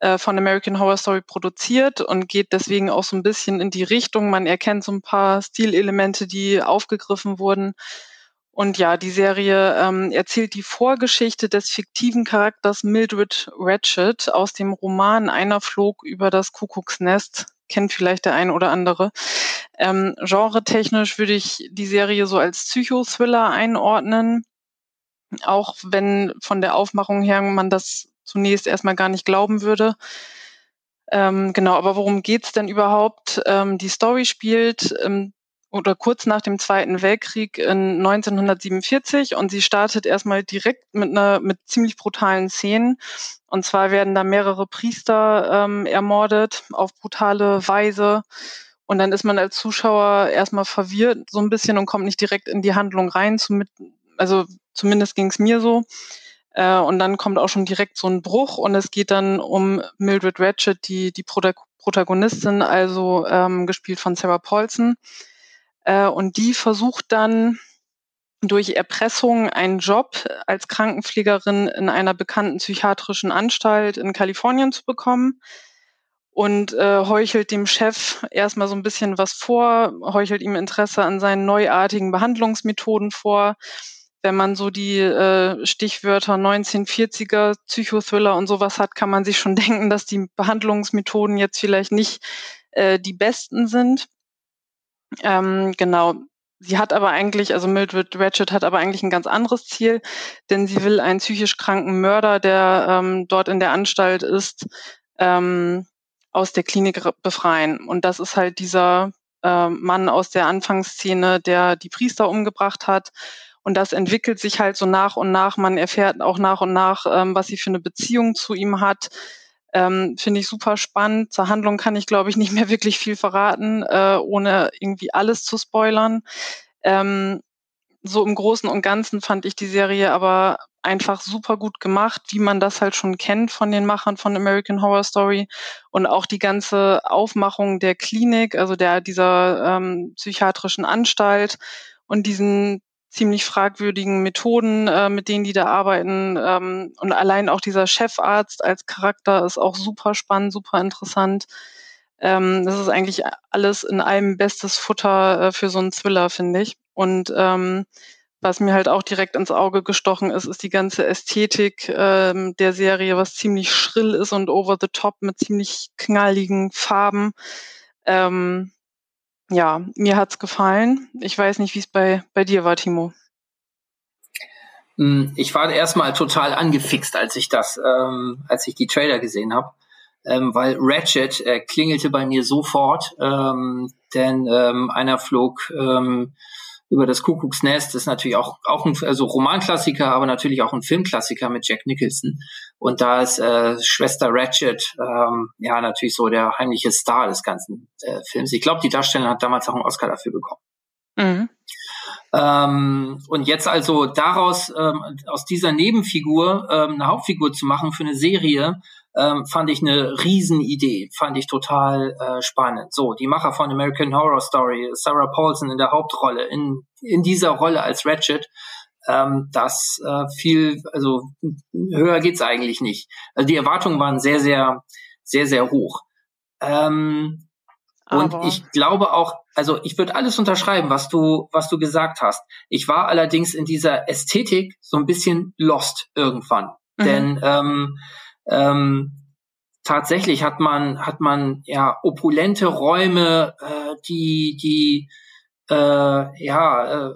äh, von American Horror Story produziert und geht deswegen auch so ein bisschen in die Richtung. Man erkennt so ein paar Stilelemente, die aufgegriffen wurden. Und ja, die Serie ähm, erzählt die Vorgeschichte des fiktiven Charakters Mildred Ratchet aus dem Roman Einer flog über das Kuckucksnest. Kennt vielleicht der ein oder andere. Ähm, Genre-technisch würde ich die Serie so als Psychothriller einordnen. Auch wenn von der Aufmachung her man das zunächst erstmal gar nicht glauben würde. Ähm, genau, aber worum geht's denn überhaupt? Ähm, die Story spielt ähm, oder kurz nach dem Zweiten Weltkrieg in 1947 und sie startet erstmal direkt mit einer mit ziemlich brutalen Szenen. Und zwar werden da mehrere Priester ähm, ermordet auf brutale Weise. Und dann ist man als Zuschauer erstmal verwirrt so ein bisschen und kommt nicht direkt in die Handlung rein. Also zumindest ging es mir so. Äh, und dann kommt auch schon direkt so ein Bruch und es geht dann um Mildred Ratchet, die, die Protagonistin, also ähm, gespielt von Sarah Paulson und die versucht dann durch Erpressung einen Job als Krankenpflegerin in einer bekannten psychiatrischen Anstalt in Kalifornien zu bekommen und äh, heuchelt dem Chef erstmal so ein bisschen was vor, heuchelt ihm Interesse an seinen neuartigen Behandlungsmethoden vor. wenn man so die äh, Stichwörter 1940er, Psychothriller und sowas hat, kann man sich schon denken, dass die Behandlungsmethoden jetzt vielleicht nicht äh, die besten sind. Ähm, genau. Sie hat aber eigentlich, also Mildred Ratchet hat aber eigentlich ein ganz anderes Ziel, denn sie will einen psychisch kranken Mörder, der ähm, dort in der Anstalt ist, ähm, aus der Klinik befreien. Und das ist halt dieser äh, Mann aus der Anfangsszene, der die Priester umgebracht hat. Und das entwickelt sich halt so nach und nach. Man erfährt auch nach und nach, ähm, was sie für eine Beziehung zu ihm hat. Ähm, Finde ich super spannend. Zur Handlung kann ich, glaube ich, nicht mehr wirklich viel verraten, äh, ohne irgendwie alles zu spoilern. Ähm, so im Großen und Ganzen fand ich die Serie aber einfach super gut gemacht, wie man das halt schon kennt von den Machern von American Horror Story und auch die ganze Aufmachung der Klinik, also der dieser ähm, psychiatrischen Anstalt und diesen ziemlich fragwürdigen Methoden, äh, mit denen die da arbeiten. Ähm, und allein auch dieser Chefarzt als Charakter ist auch super spannend, super interessant. Ähm, das ist eigentlich alles in einem bestes Futter äh, für so einen Thriller, finde ich. Und ähm, was mir halt auch direkt ins Auge gestochen ist, ist die ganze Ästhetik ähm, der Serie, was ziemlich schrill ist und over the top mit ziemlich knalligen Farben. Ähm, ja, mir hat's gefallen. Ich weiß nicht, wie es bei, bei dir war, Timo. Hm, ich war erstmal total angefixt, als ich das, ähm, als ich die Trailer gesehen habe, ähm, weil Ratchet äh, klingelte bei mir sofort, ähm, denn ähm, einer flog ähm, über das Kuckucksnest ist natürlich auch, auch ein also Romanklassiker, aber natürlich auch ein Filmklassiker mit Jack Nicholson. Und da ist äh, Schwester Ratchet ähm, ja natürlich so der heimliche Star des ganzen äh, Films. Ich glaube, die Darstellerin hat damals auch einen Oscar dafür bekommen. Mhm. Ähm, und jetzt also daraus, ähm, aus dieser Nebenfigur ähm, eine Hauptfigur zu machen für eine Serie, ähm, fand ich eine Riesenidee, fand ich total äh, spannend. So, die Macher von American Horror Story, Sarah Paulson in der Hauptrolle, in, in dieser Rolle als Ratchet, ähm, das äh, viel, also höher geht's eigentlich nicht. Also die Erwartungen waren sehr, sehr, sehr, sehr hoch. Ähm, und ich glaube auch, also ich würde alles unterschreiben, was du, was du gesagt hast. Ich war allerdings in dieser Ästhetik so ein bisschen lost irgendwann. Mhm. Denn ähm, ähm, tatsächlich hat man hat man ja opulente Räume, äh, die die äh, ja äh,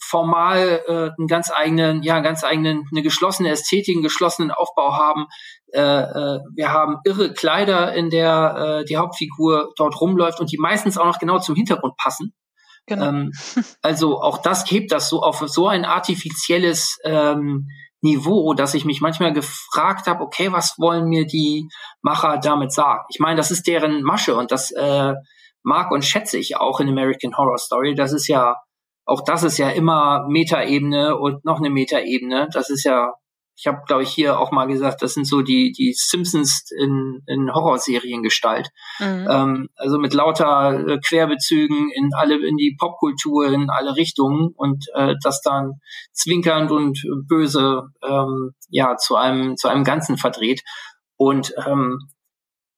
formal äh, einen ganz eigenen ja einen ganz eigenen eine geschlossene Ästhetik, einen geschlossenen Aufbau haben. Äh, äh, wir haben irre Kleider, in der äh, die Hauptfigur dort rumläuft und die meistens auch noch genau zum Hintergrund passen. Genau. Ähm, also auch das hebt das so auf so ein artifizielles ähm, Niveau, dass ich mich manchmal gefragt habe, okay, was wollen mir die Macher damit sagen? Ich meine, das ist deren Masche und das äh, mag und schätze ich auch in American Horror Story. Das ist ja, auch das ist ja immer Metaebene und noch eine Metaebene. Das ist ja ich habe, glaube ich, hier auch mal gesagt, das sind so die, die Simpsons in, in Horrorseriengestalt. Mhm. Ähm, also mit lauter äh, Querbezügen in alle, in die Popkultur, in alle Richtungen und äh, das dann zwinkernd und böse ähm, ja zu einem, zu einem Ganzen verdreht. Und ähm,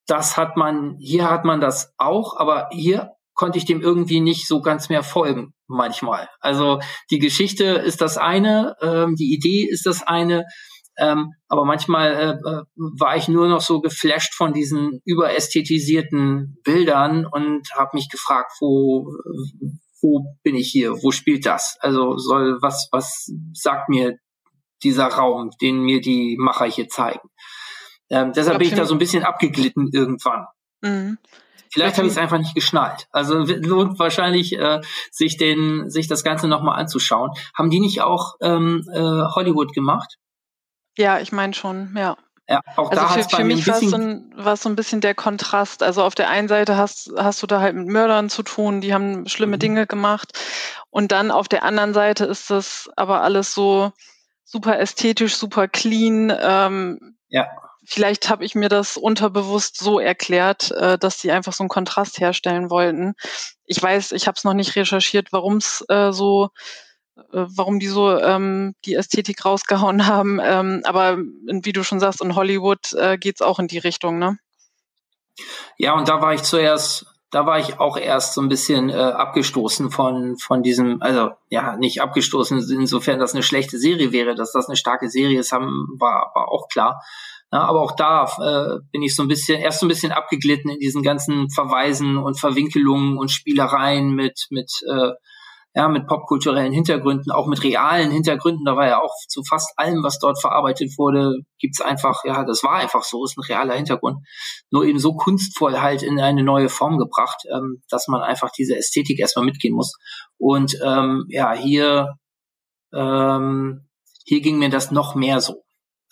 das hat man, hier hat man das auch, aber hier konnte ich dem irgendwie nicht so ganz mehr folgen manchmal. Also die Geschichte ist das eine, ähm, die Idee ist das eine, ähm, aber manchmal äh, äh, war ich nur noch so geflasht von diesen überästhetisierten Bildern und habe mich gefragt, wo wo bin ich hier? Wo spielt das? Also soll was was sagt mir dieser Raum, den mir die Macher hier zeigen? Ähm, deshalb bin ich da so ein bisschen abgeglitten irgendwann. Mhm. Vielleicht habe ich es einfach nicht geschnallt. Also lohnt wahrscheinlich, äh, sich den, sich das Ganze nochmal anzuschauen. Haben die nicht auch ähm, äh, Hollywood gemacht? Ja, ich meine schon, ja. Ja, auch also da für, für mich war es so, ein, so ein bisschen der Kontrast. Also auf der einen Seite hast, hast du da halt mit Mördern zu tun, die haben schlimme mhm. Dinge gemacht. Und dann auf der anderen Seite ist das aber alles so super ästhetisch, super clean. Ähm, ja vielleicht habe ich mir das unterbewusst so erklärt, äh, dass sie einfach so einen Kontrast herstellen wollten. Ich weiß, ich habe es noch nicht recherchiert, warum es äh, so, äh, warum die so ähm, die Ästhetik rausgehauen haben. Ähm, aber wie du schon sagst, in Hollywood äh, geht's auch in die Richtung, ne? Ja, und da war ich zuerst da war ich auch erst so ein bisschen äh, abgestoßen von, von diesem, also ja, nicht abgestoßen, insofern das eine schlechte Serie wäre, dass das eine starke Serie ist, haben, war, war auch klar. Ja, aber auch da äh, bin ich so ein bisschen, erst so ein bisschen abgeglitten in diesen ganzen Verweisen und Verwinkelungen und Spielereien mit, mit äh, ja, mit popkulturellen Hintergründen, auch mit realen Hintergründen. Da war ja auch zu fast allem, was dort verarbeitet wurde, gibt's einfach, ja, das war einfach so, ist ein realer Hintergrund. Nur eben so kunstvoll halt in eine neue Form gebracht, ähm, dass man einfach diese Ästhetik erstmal mitgehen muss. Und ähm, ja, hier, ähm, hier ging mir das noch mehr so.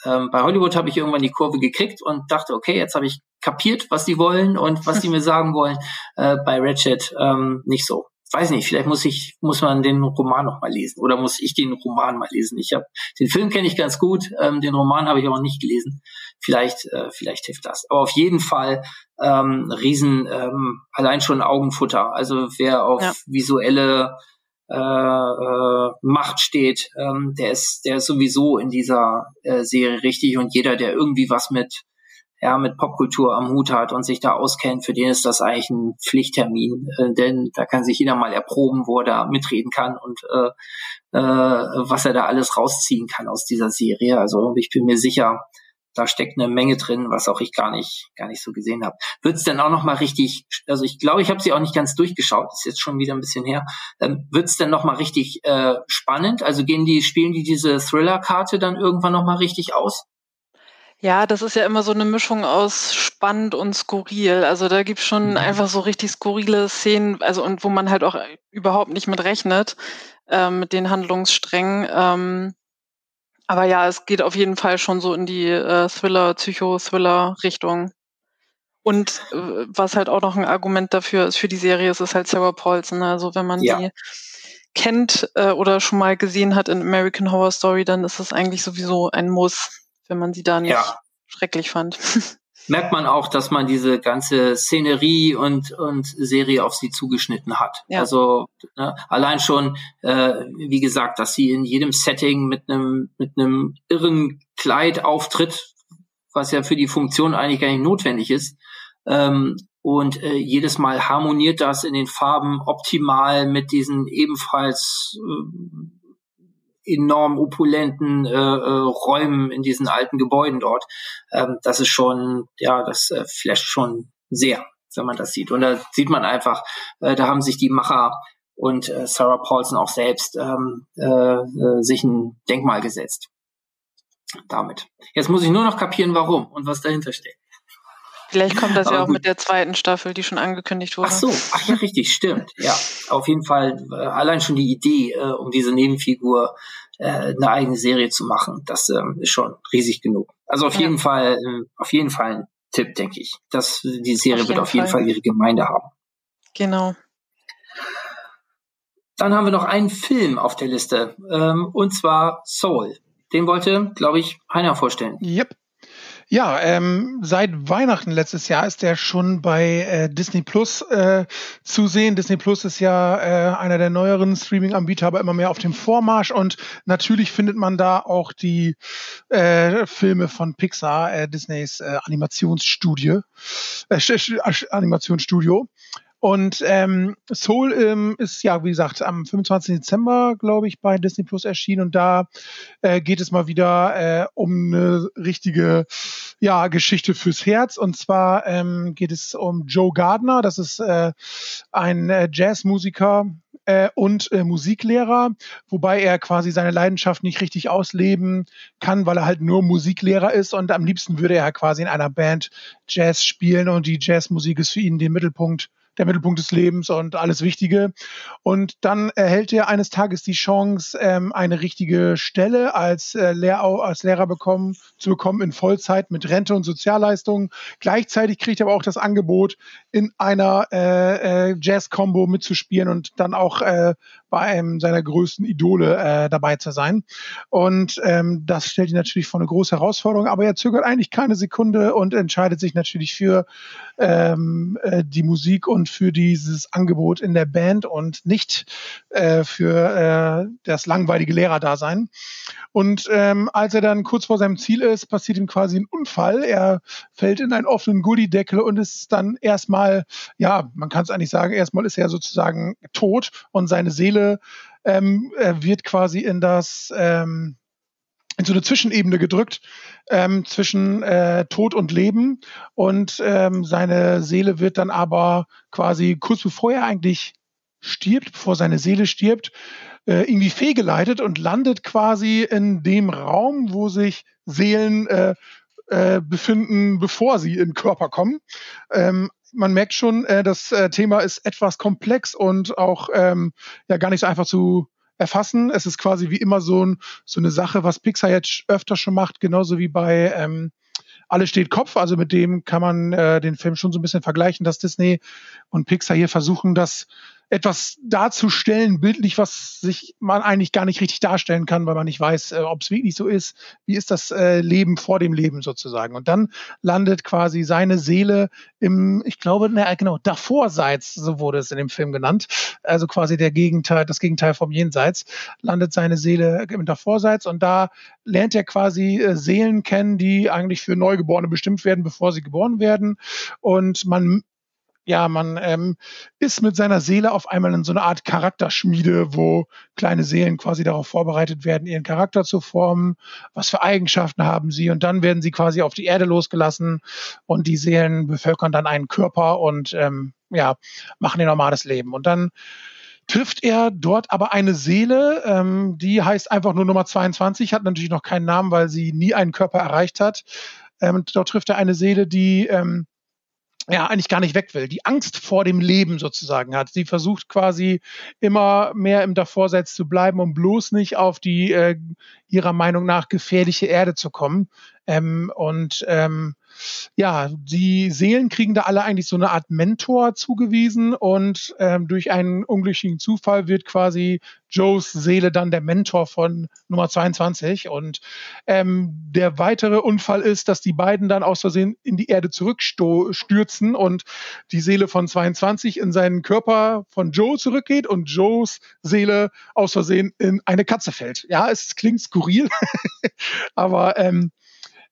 Ähm, bei Hollywood habe ich irgendwann die Kurve gekriegt und dachte, okay, jetzt habe ich kapiert, was die wollen und was die mir sagen wollen. Äh, bei Ratchet ähm, nicht so weiß nicht, vielleicht muss ich, muss man den Roman noch mal lesen oder muss ich den Roman mal lesen. Ich habe den Film kenne ich ganz gut, ähm, den Roman habe ich aber nicht gelesen. Vielleicht, äh, vielleicht hilft das. Aber auf jeden Fall ähm, Riesen, ähm, allein schon Augenfutter. Also wer auf ja. visuelle äh, äh, Macht steht, ähm, der ist, der ist sowieso in dieser äh, Serie richtig und jeder, der irgendwie was mit ja, mit Popkultur am Hut hat und sich da auskennt, für den ist das eigentlich ein Pflichttermin, äh, denn da kann sich jeder mal erproben, wo er da mitreden kann und äh, äh, was er da alles rausziehen kann aus dieser Serie. Also ich bin mir sicher, da steckt eine Menge drin, was auch ich gar nicht gar nicht so gesehen habe. Wird es denn auch noch mal richtig? Also ich glaube, ich habe sie auch nicht ganz durchgeschaut. Ist jetzt schon wieder ein bisschen her. Ähm, Wird es denn noch mal richtig äh, spannend? Also gehen die spielen die diese Thriller-Karte dann irgendwann noch mal richtig aus? Ja, das ist ja immer so eine Mischung aus spannend und skurril. Also da gibt's schon mhm. einfach so richtig skurrile Szenen, also und wo man halt auch überhaupt nicht mit rechnet, äh, mit den Handlungssträngen. Ähm, aber ja, es geht auf jeden Fall schon so in die äh, Thriller, Psycho-Thriller-Richtung. Und äh, was halt auch noch ein Argument dafür ist für die Serie, ist, ist halt Sarah Paulson. Also wenn man ja. die kennt äh, oder schon mal gesehen hat in American Horror Story, dann ist das eigentlich sowieso ein Muss wenn man sie da nicht ja. schrecklich fand. Merkt man auch, dass man diese ganze Szenerie und, und Serie auf sie zugeschnitten hat. Ja. Also ne, allein schon, äh, wie gesagt, dass sie in jedem Setting mit einem mit einem irren Kleid auftritt, was ja für die Funktion eigentlich gar nicht notwendig ist. Ähm, und äh, jedes Mal harmoniert das in den Farben optimal mit diesen ebenfalls äh, enorm opulenten äh, äh, Räumen in diesen alten Gebäuden dort. Ähm, das ist schon, ja, das äh, flasht schon sehr, wenn man das sieht. Und da sieht man einfach, äh, da haben sich die Macher und äh, Sarah Paulson auch selbst ähm, äh, äh, sich ein Denkmal gesetzt. Damit. Jetzt muss ich nur noch kapieren, warum und was dahinter steckt. Vielleicht kommt das ja auch gut. mit der zweiten Staffel, die schon angekündigt wurde. Ach so, ach ja, richtig, stimmt. Ja, auf jeden Fall äh, allein schon die Idee, äh, um diese Nebenfigur äh, eine eigene Serie zu machen, das ähm, ist schon riesig genug. Also auf ja. jeden Fall, äh, auf jeden Fall ein Tipp, denke ich. Dass die Serie auf wird auf jeden Fall. Fall ihre Gemeinde haben. Genau. Dann haben wir noch einen Film auf der Liste, ähm, und zwar Soul. Den wollte, glaube ich, Heiner vorstellen. Yep. Ja, ähm, seit Weihnachten letztes Jahr ist der schon bei äh, Disney Plus äh, zu sehen. Disney Plus ist ja äh, einer der neueren Streaming-Anbieter, aber immer mehr auf dem Vormarsch. Und natürlich findet man da auch die äh, Filme von Pixar, äh, Disneys äh, Animationsstudio, äh, Animationsstudio. Und ähm, Soul ähm, ist ja, wie gesagt, am 25. Dezember, glaube ich, bei Disney Plus erschienen. Und da äh, geht es mal wieder äh, um eine richtige ja, Geschichte fürs Herz. Und zwar ähm, geht es um Joe Gardner. Das ist äh, ein äh, Jazzmusiker, äh, und äh, Musiklehrer, wobei er quasi seine Leidenschaft nicht richtig ausleben kann, weil er halt nur Musiklehrer ist und am liebsten würde er quasi in einer Band Jazz spielen und die Jazzmusik ist für ihn den Mittelpunkt der Mittelpunkt des Lebens und alles Wichtige. Und dann erhält er eines Tages die Chance, ähm, eine richtige Stelle als, äh, Lehr als Lehrer bekommen, zu bekommen in Vollzeit mit Rente und Sozialleistungen. Gleichzeitig kriegt er aber auch das Angebot, in einer äh, äh, Jazz-Combo mitzuspielen und dann auch äh, bei einem seiner größten Idole äh, dabei zu sein. Und ähm, das stellt ihn natürlich vor eine große Herausforderung, aber er zögert eigentlich keine Sekunde und entscheidet sich natürlich für ähm, äh, die Musik und für dieses Angebot in der Band und nicht äh, für äh, das langweilige Lehrerdasein. Und ähm, als er dann kurz vor seinem Ziel ist, passiert ihm quasi ein Unfall. Er fällt in einen offenen Gullideckel und ist dann erstmal, ja, man kann es eigentlich sagen, erstmal ist er sozusagen tot und seine Seele ähm, wird quasi in das ähm, in so eine Zwischenebene gedrückt ähm, zwischen äh, Tod und Leben und ähm, seine Seele wird dann aber quasi kurz bevor er eigentlich stirbt, bevor seine Seele stirbt, äh, irgendwie fehlgeleitet und landet quasi in dem Raum, wo sich Seelen äh, äh, befinden, bevor sie in den Körper kommen. Ähm, man merkt schon, äh, das äh, Thema ist etwas komplex und auch ähm, ja gar nicht so einfach zu erfassen. Es ist quasi wie immer so, ein, so eine Sache, was Pixar jetzt öfter schon macht, genauso wie bei ähm, Alle steht Kopf. Also mit dem kann man äh, den Film schon so ein bisschen vergleichen, dass Disney und Pixar hier versuchen, das etwas darzustellen, bildlich, was sich man eigentlich gar nicht richtig darstellen kann, weil man nicht weiß, äh, ob es wirklich so ist. Wie ist das äh, Leben vor dem Leben sozusagen? Und dann landet quasi seine Seele im, ich glaube, na, genau, davorseits, so wurde es in dem Film genannt. Also quasi der Gegenteil, das Gegenteil vom Jenseits, landet seine Seele im Davorseits und da lernt er quasi äh, Seelen kennen, die eigentlich für Neugeborene bestimmt werden, bevor sie geboren werden. Und man ja, man ähm, ist mit seiner Seele auf einmal in so eine Art Charakterschmiede, wo kleine Seelen quasi darauf vorbereitet werden, ihren Charakter zu formen. Was für Eigenschaften haben sie? Und dann werden sie quasi auf die Erde losgelassen und die Seelen bevölkern dann einen Körper und ähm, ja, machen ihr normales Leben. Und dann trifft er dort aber eine Seele, ähm, die heißt einfach nur Nummer 22, hat natürlich noch keinen Namen, weil sie nie einen Körper erreicht hat. Ähm, dort trifft er eine Seele, die ähm, ja eigentlich gar nicht weg will, die Angst vor dem Leben sozusagen hat. Sie versucht quasi immer mehr im Davorseits zu bleiben, um bloß nicht auf die äh, ihrer Meinung nach gefährliche Erde zu kommen. Ähm, und ähm, ja, die Seelen kriegen da alle eigentlich so eine Art Mentor zugewiesen und ähm, durch einen unglücklichen Zufall wird quasi Joes Seele dann der Mentor von Nummer 22 und ähm, der weitere Unfall ist, dass die beiden dann aus Versehen in die Erde zurückstürzen und die Seele von 22 in seinen Körper von Joe zurückgeht und Joes Seele aus Versehen in eine Katze fällt. Ja, es klingt skurril, aber ähm,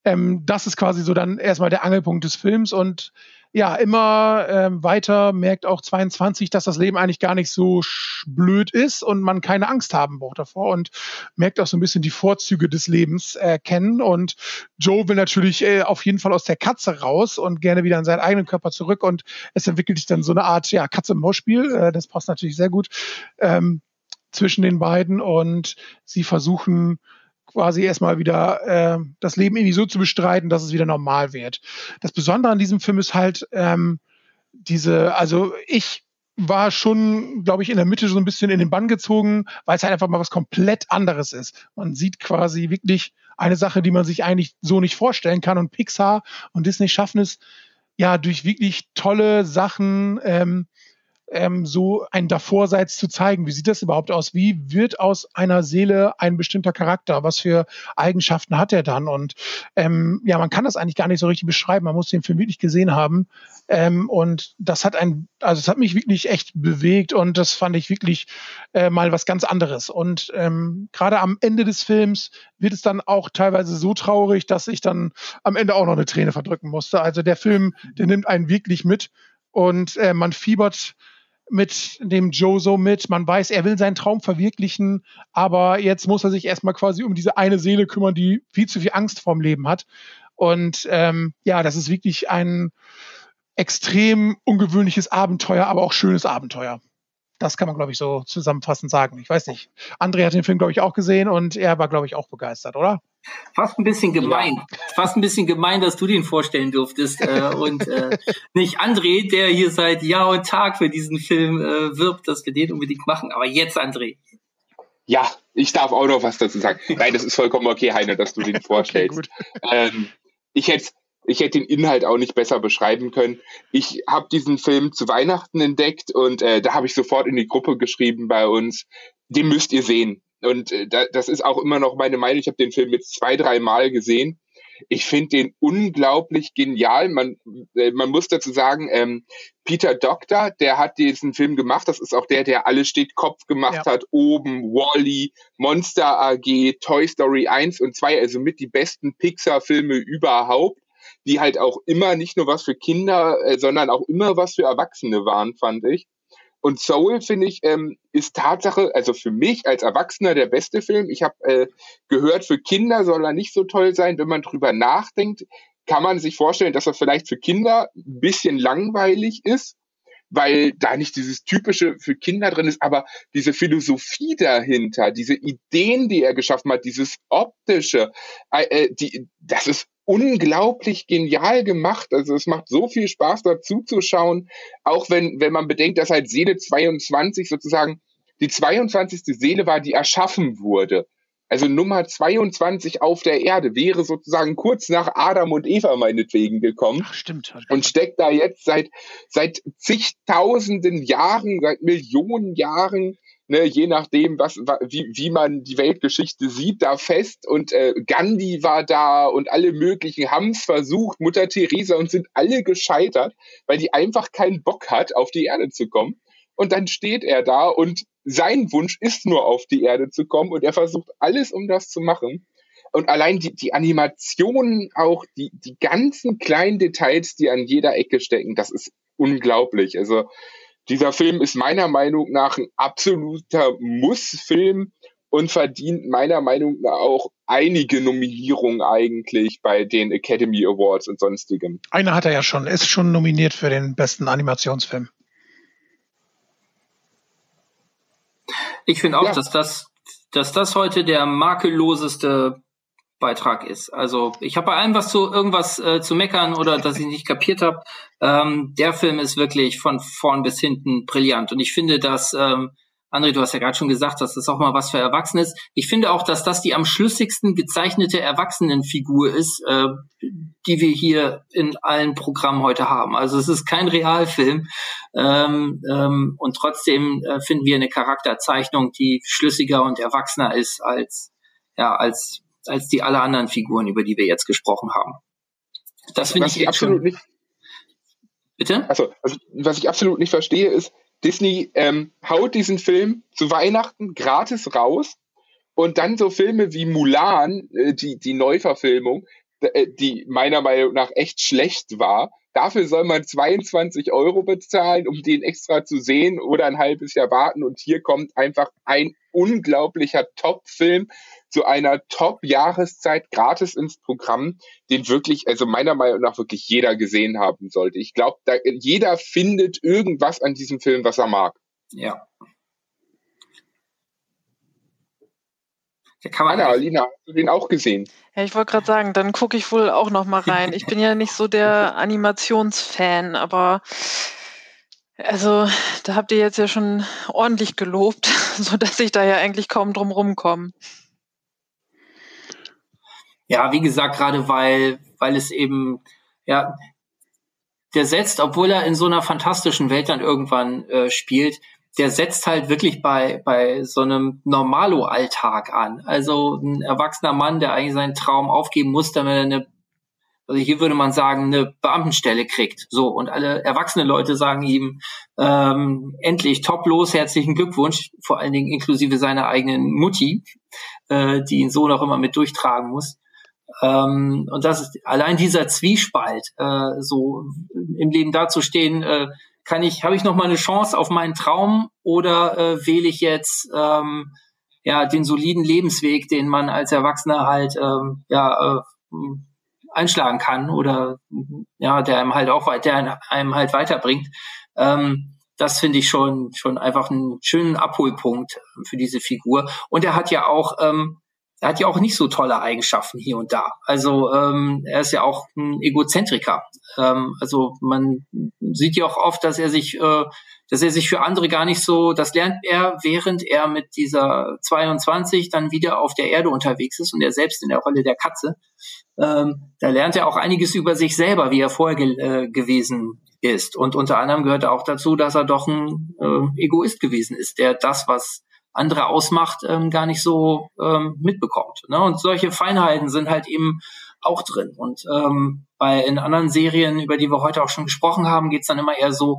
ähm, das ist quasi so dann erstmal der Angelpunkt des Films und ja, immer ähm, weiter merkt auch 22, dass das Leben eigentlich gar nicht so blöd ist und man keine Angst haben braucht davor und merkt auch so ein bisschen die Vorzüge des Lebens erkennen. Äh, und Joe will natürlich äh, auf jeden Fall aus der Katze raus und gerne wieder in seinen eigenen Körper zurück und es entwickelt sich dann so eine Art ja, Katze-Maus-Spiel. Äh, das passt natürlich sehr gut ähm, zwischen den beiden und sie versuchen quasi erstmal wieder äh, das Leben irgendwie so zu bestreiten, dass es wieder normal wird. Das Besondere an diesem Film ist halt ähm, diese, also ich war schon, glaube ich, in der Mitte so ein bisschen in den Bann gezogen, weil es halt einfach mal was komplett anderes ist. Man sieht quasi wirklich eine Sache, die man sich eigentlich so nicht vorstellen kann. Und Pixar und Disney schaffen es ja durch wirklich tolle Sachen, ähm, ähm, so ein Davorseits zu zeigen. Wie sieht das überhaupt aus? Wie wird aus einer Seele ein bestimmter Charakter? Was für Eigenschaften hat er dann? Und ähm, ja, man kann das eigentlich gar nicht so richtig beschreiben. Man muss den Film wirklich gesehen haben. Ähm, und das hat ein, also es hat mich wirklich echt bewegt und das fand ich wirklich äh, mal was ganz anderes. Und ähm, gerade am Ende des Films wird es dann auch teilweise so traurig, dass ich dann am Ende auch noch eine Träne verdrücken musste. Also der Film, der nimmt einen wirklich mit und äh, man fiebert mit dem Joe so mit. Man weiß, er will seinen Traum verwirklichen, aber jetzt muss er sich erstmal quasi um diese eine Seele kümmern, die viel zu viel Angst vorm Leben hat. Und ähm, ja, das ist wirklich ein extrem ungewöhnliches Abenteuer, aber auch schönes Abenteuer. Das kann man, glaube ich, so zusammenfassend sagen. Ich weiß nicht. André hat den Film, glaube ich, auch gesehen und er war, glaube ich, auch begeistert, oder? Fast ein bisschen gemein. Ja. Fast ein bisschen gemein, dass du den vorstellen durftest äh, und äh, nicht André, der hier seit Jahr und Tag für diesen Film äh, wirbt, dass wir den unbedingt machen. Aber jetzt, André. Ja, ich darf auch noch was dazu sagen. Nein, das ist vollkommen okay, Heiner, dass du den vorstellst. Okay, ähm, ich hätte ich hätte den Inhalt auch nicht besser beschreiben können. Ich habe diesen Film zu Weihnachten entdeckt und äh, da habe ich sofort in die Gruppe geschrieben bei uns, den müsst ihr sehen. Und äh, das ist auch immer noch meine Meinung. Ich habe den Film jetzt zwei, drei Mal gesehen. Ich finde den unglaublich genial. Man, äh, man muss dazu sagen, ähm, Peter Doctor, der hat diesen Film gemacht. Das ist auch der, der Alles steht Kopf gemacht ja. hat. Oben, Wally, Monster AG, Toy Story 1 und 2. Also mit die besten Pixar-Filme überhaupt die halt auch immer nicht nur was für Kinder, äh, sondern auch immer was für Erwachsene waren, fand ich. Und Soul, finde ich, ähm, ist Tatsache, also für mich als Erwachsener der beste Film. Ich habe äh, gehört, für Kinder soll er nicht so toll sein. Wenn man drüber nachdenkt, kann man sich vorstellen, dass er vielleicht für Kinder ein bisschen langweilig ist, weil da nicht dieses typische für Kinder drin ist, aber diese Philosophie dahinter, diese Ideen, die er geschaffen hat, dieses optische, äh, äh die, das ist unglaublich genial gemacht. Also es macht so viel Spaß dazu zu schauen, auch wenn, wenn man bedenkt, dass halt Seele 22 sozusagen die 22. Seele war, die erschaffen wurde. Also Nummer 22 auf der Erde wäre sozusagen kurz nach Adam und Eva meinetwegen gekommen. Ach, stimmt. Und steckt da jetzt seit, seit zigtausenden Jahren, seit Millionen Jahren ne, je nachdem, was, wie, wie man die Weltgeschichte sieht, da fest. Und äh, Gandhi war da und alle möglichen haben es versucht, Mutter Teresa und sind alle gescheitert, weil die einfach keinen Bock hat, auf die Erde zu kommen. Und dann steht er da und sein Wunsch ist nur auf die Erde zu kommen und er versucht alles, um das zu machen. Und allein die, die Animationen, auch die, die ganzen kleinen Details, die an jeder Ecke stecken, das ist unglaublich. Also dieser Film ist meiner Meinung nach ein absoluter Muss-Film und verdient meiner Meinung nach auch einige Nominierungen eigentlich bei den Academy Awards und sonstigem. Eine hat er ja schon, ist schon nominiert für den besten Animationsfilm. Ich finde auch, ja. dass das, dass das heute der makelloseste Beitrag ist. Also ich habe bei allem was zu irgendwas äh, zu meckern oder dass ich nicht kapiert habe. Ähm, der Film ist wirklich von vorn bis hinten brillant und ich finde, dass ähm, André, du hast ja gerade schon gesagt, dass das auch mal was für Erwachsene ist. Ich finde auch, dass das die am schlüssigsten gezeichnete Erwachsenenfigur ist, äh, die wir hier in allen Programmen heute haben. Also es ist kein Realfilm ähm, ähm, und trotzdem äh, finden wir eine Charakterzeichnung, die schlüssiger und erwachsener ist als ja als als die alle anderen Figuren, über die wir jetzt gesprochen haben. Das finde ich, ich absolut schon. nicht. Bitte? Also, also, was ich absolut nicht verstehe, ist, Disney ähm, haut diesen Film zu Weihnachten gratis raus und dann so Filme wie Mulan, äh, die, die Neuverfilmung, äh, die meiner Meinung nach echt schlecht war, Dafür soll man 22 Euro bezahlen, um den extra zu sehen oder ein halbes Jahr warten. Und hier kommt einfach ein unglaublicher Top-Film zu einer Top-Jahreszeit gratis ins Programm, den wirklich, also meiner Meinung nach wirklich jeder gesehen haben sollte. Ich glaube, jeder findet irgendwas an diesem Film, was er mag. Ja. Da kann man Anna, Alina, hast du den auch gesehen? Ja, ich wollte gerade sagen, dann gucke ich wohl auch noch mal rein. Ich bin ja nicht so der Animationsfan, aber also da habt ihr jetzt ja schon ordentlich gelobt, so dass ich da ja eigentlich kaum drum rumkomme. Ja, wie gesagt, gerade weil weil es eben ja der setzt, obwohl er in so einer fantastischen Welt dann irgendwann äh, spielt, der setzt halt wirklich bei, bei so einem Normalo-Alltag an. Also ein erwachsener Mann, der eigentlich seinen Traum aufgeben muss, damit er eine, also hier würde man sagen, eine Beamtenstelle kriegt. So, und alle erwachsene Leute sagen ihm, ähm, endlich top los, herzlichen Glückwunsch, vor allen Dingen inklusive seiner eigenen Mutti, äh, die ihn so noch immer mit durchtragen muss. Ähm, und das ist allein dieser Zwiespalt, äh, so im Leben dazustehen, äh, kann ich, habe ich noch mal eine Chance auf meinen Traum oder äh, wähle ich jetzt ähm, ja den soliden Lebensweg, den man als Erwachsener halt ähm, ja äh, einschlagen kann oder ja der einem halt auch der einem halt weiterbringt. Ähm, das finde ich schon schon einfach einen schönen Abholpunkt für diese Figur. Und er hat ja auch ähm, er hat ja auch nicht so tolle Eigenschaften hier und da. Also ähm, er ist ja auch ein Egozentriker. Ähm, also man sieht ja auch oft, dass er sich, äh, dass er sich für andere gar nicht so, das lernt er, während er mit dieser 22 dann wieder auf der Erde unterwegs ist und er selbst in der Rolle der Katze. Ähm, da lernt er auch einiges über sich selber, wie er vorher ge äh, gewesen ist. Und unter anderem gehört auch dazu, dass er doch ein äh, Egoist gewesen ist, der das, was andere ausmacht, ähm, gar nicht so ähm, mitbekommt. Ne? Und solche Feinheiten sind halt eben auch drin. Und ähm, bei in anderen Serien, über die wir heute auch schon gesprochen haben, geht's dann immer eher so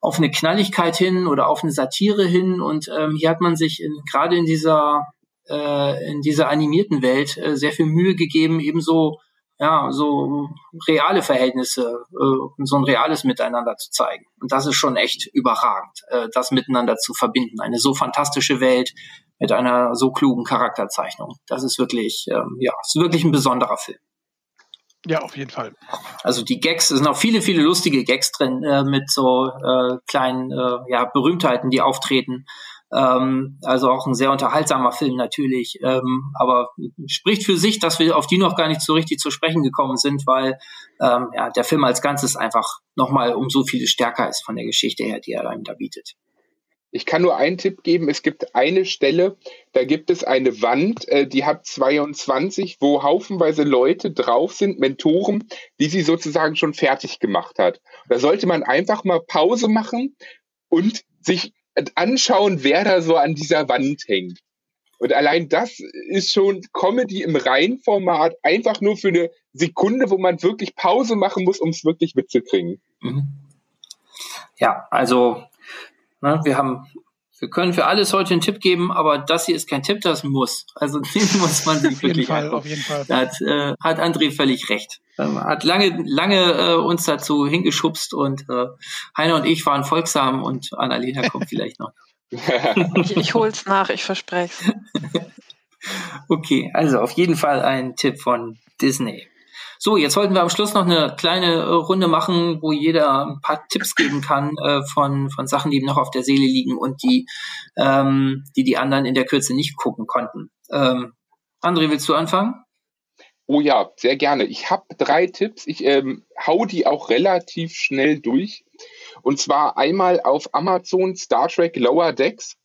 auf eine Knalligkeit hin oder auf eine Satire hin. Und ähm, hier hat man sich in, gerade in dieser äh, in dieser animierten Welt äh, sehr viel Mühe gegeben, ebenso ja, so reale Verhältnisse äh, so ein reales Miteinander zu zeigen. Und das ist schon echt überragend, äh, das miteinander zu verbinden. Eine so fantastische Welt mit einer so klugen Charakterzeichnung. Das ist wirklich, ähm, ja, ist wirklich ein besonderer Film. Ja, auf jeden Fall. Also die Gags, es sind auch viele, viele lustige Gags drin äh, mit so äh, kleinen äh, ja, Berühmtheiten, die auftreten. Ähm, also auch ein sehr unterhaltsamer Film natürlich, ähm, aber spricht für sich, dass wir auf die noch gar nicht so richtig zu sprechen gekommen sind, weil ähm, ja, der Film als Ganzes einfach nochmal um so viele stärker ist von der Geschichte her, die er einem da bietet. Ich kann nur einen Tipp geben. Es gibt eine Stelle, da gibt es eine Wand, äh, die hat 22, wo haufenweise Leute drauf sind, Mentoren, die sie sozusagen schon fertig gemacht hat. Da sollte man einfach mal Pause machen und sich anschauen, wer da so an dieser Wand hängt. Und allein das ist schon Comedy im Reihenformat, einfach nur für eine Sekunde, wo man wirklich Pause machen muss, um es wirklich mitzukriegen. Mhm. Ja, also ne, wir haben wir können für alles heute einen Tipp geben, aber das hier ist kein Tipp, das muss. Also den muss man sich wirklich Fall, Auf jeden Fall. Da hat, äh, hat André völlig recht. Ähm, hat lange, lange äh, uns dazu hingeschubst und äh, Heiner und ich waren folgsam und Annalena kommt vielleicht noch. ich, ich hol's nach, ich verspreche Okay, also auf jeden Fall ein Tipp von Disney. So, jetzt wollten wir am Schluss noch eine kleine äh, Runde machen, wo jeder ein paar Tipps geben kann äh, von, von Sachen, die ihm noch auf der Seele liegen und die, ähm, die die anderen in der Kürze nicht gucken konnten. Ähm, André, willst du anfangen? Oh ja, sehr gerne. Ich habe drei Tipps. Ich ähm, hau die auch relativ schnell durch. Und zwar einmal auf Amazon Star Trek Lower Decks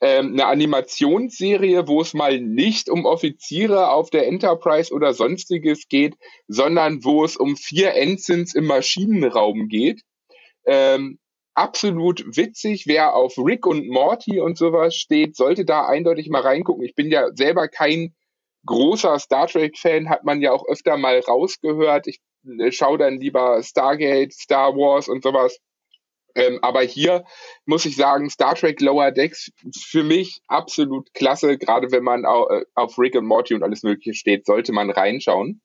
ähm, eine Animationsserie, wo es mal nicht um Offiziere auf der Enterprise oder sonstiges geht, sondern wo es um vier Ensigns im Maschinenraum geht. Ähm, absolut witzig. Wer auf Rick und Morty und sowas steht, sollte da eindeutig mal reingucken. Ich bin ja selber kein großer Star Trek-Fan, hat man ja auch öfter mal rausgehört. Ich äh, schaue dann lieber Stargate, Star Wars und sowas. Ähm, aber hier muss ich sagen, Star Trek Lower Decks für mich absolut klasse. Gerade wenn man auf, äh, auf Rick und Morty und alles Mögliche steht, sollte man reinschauen.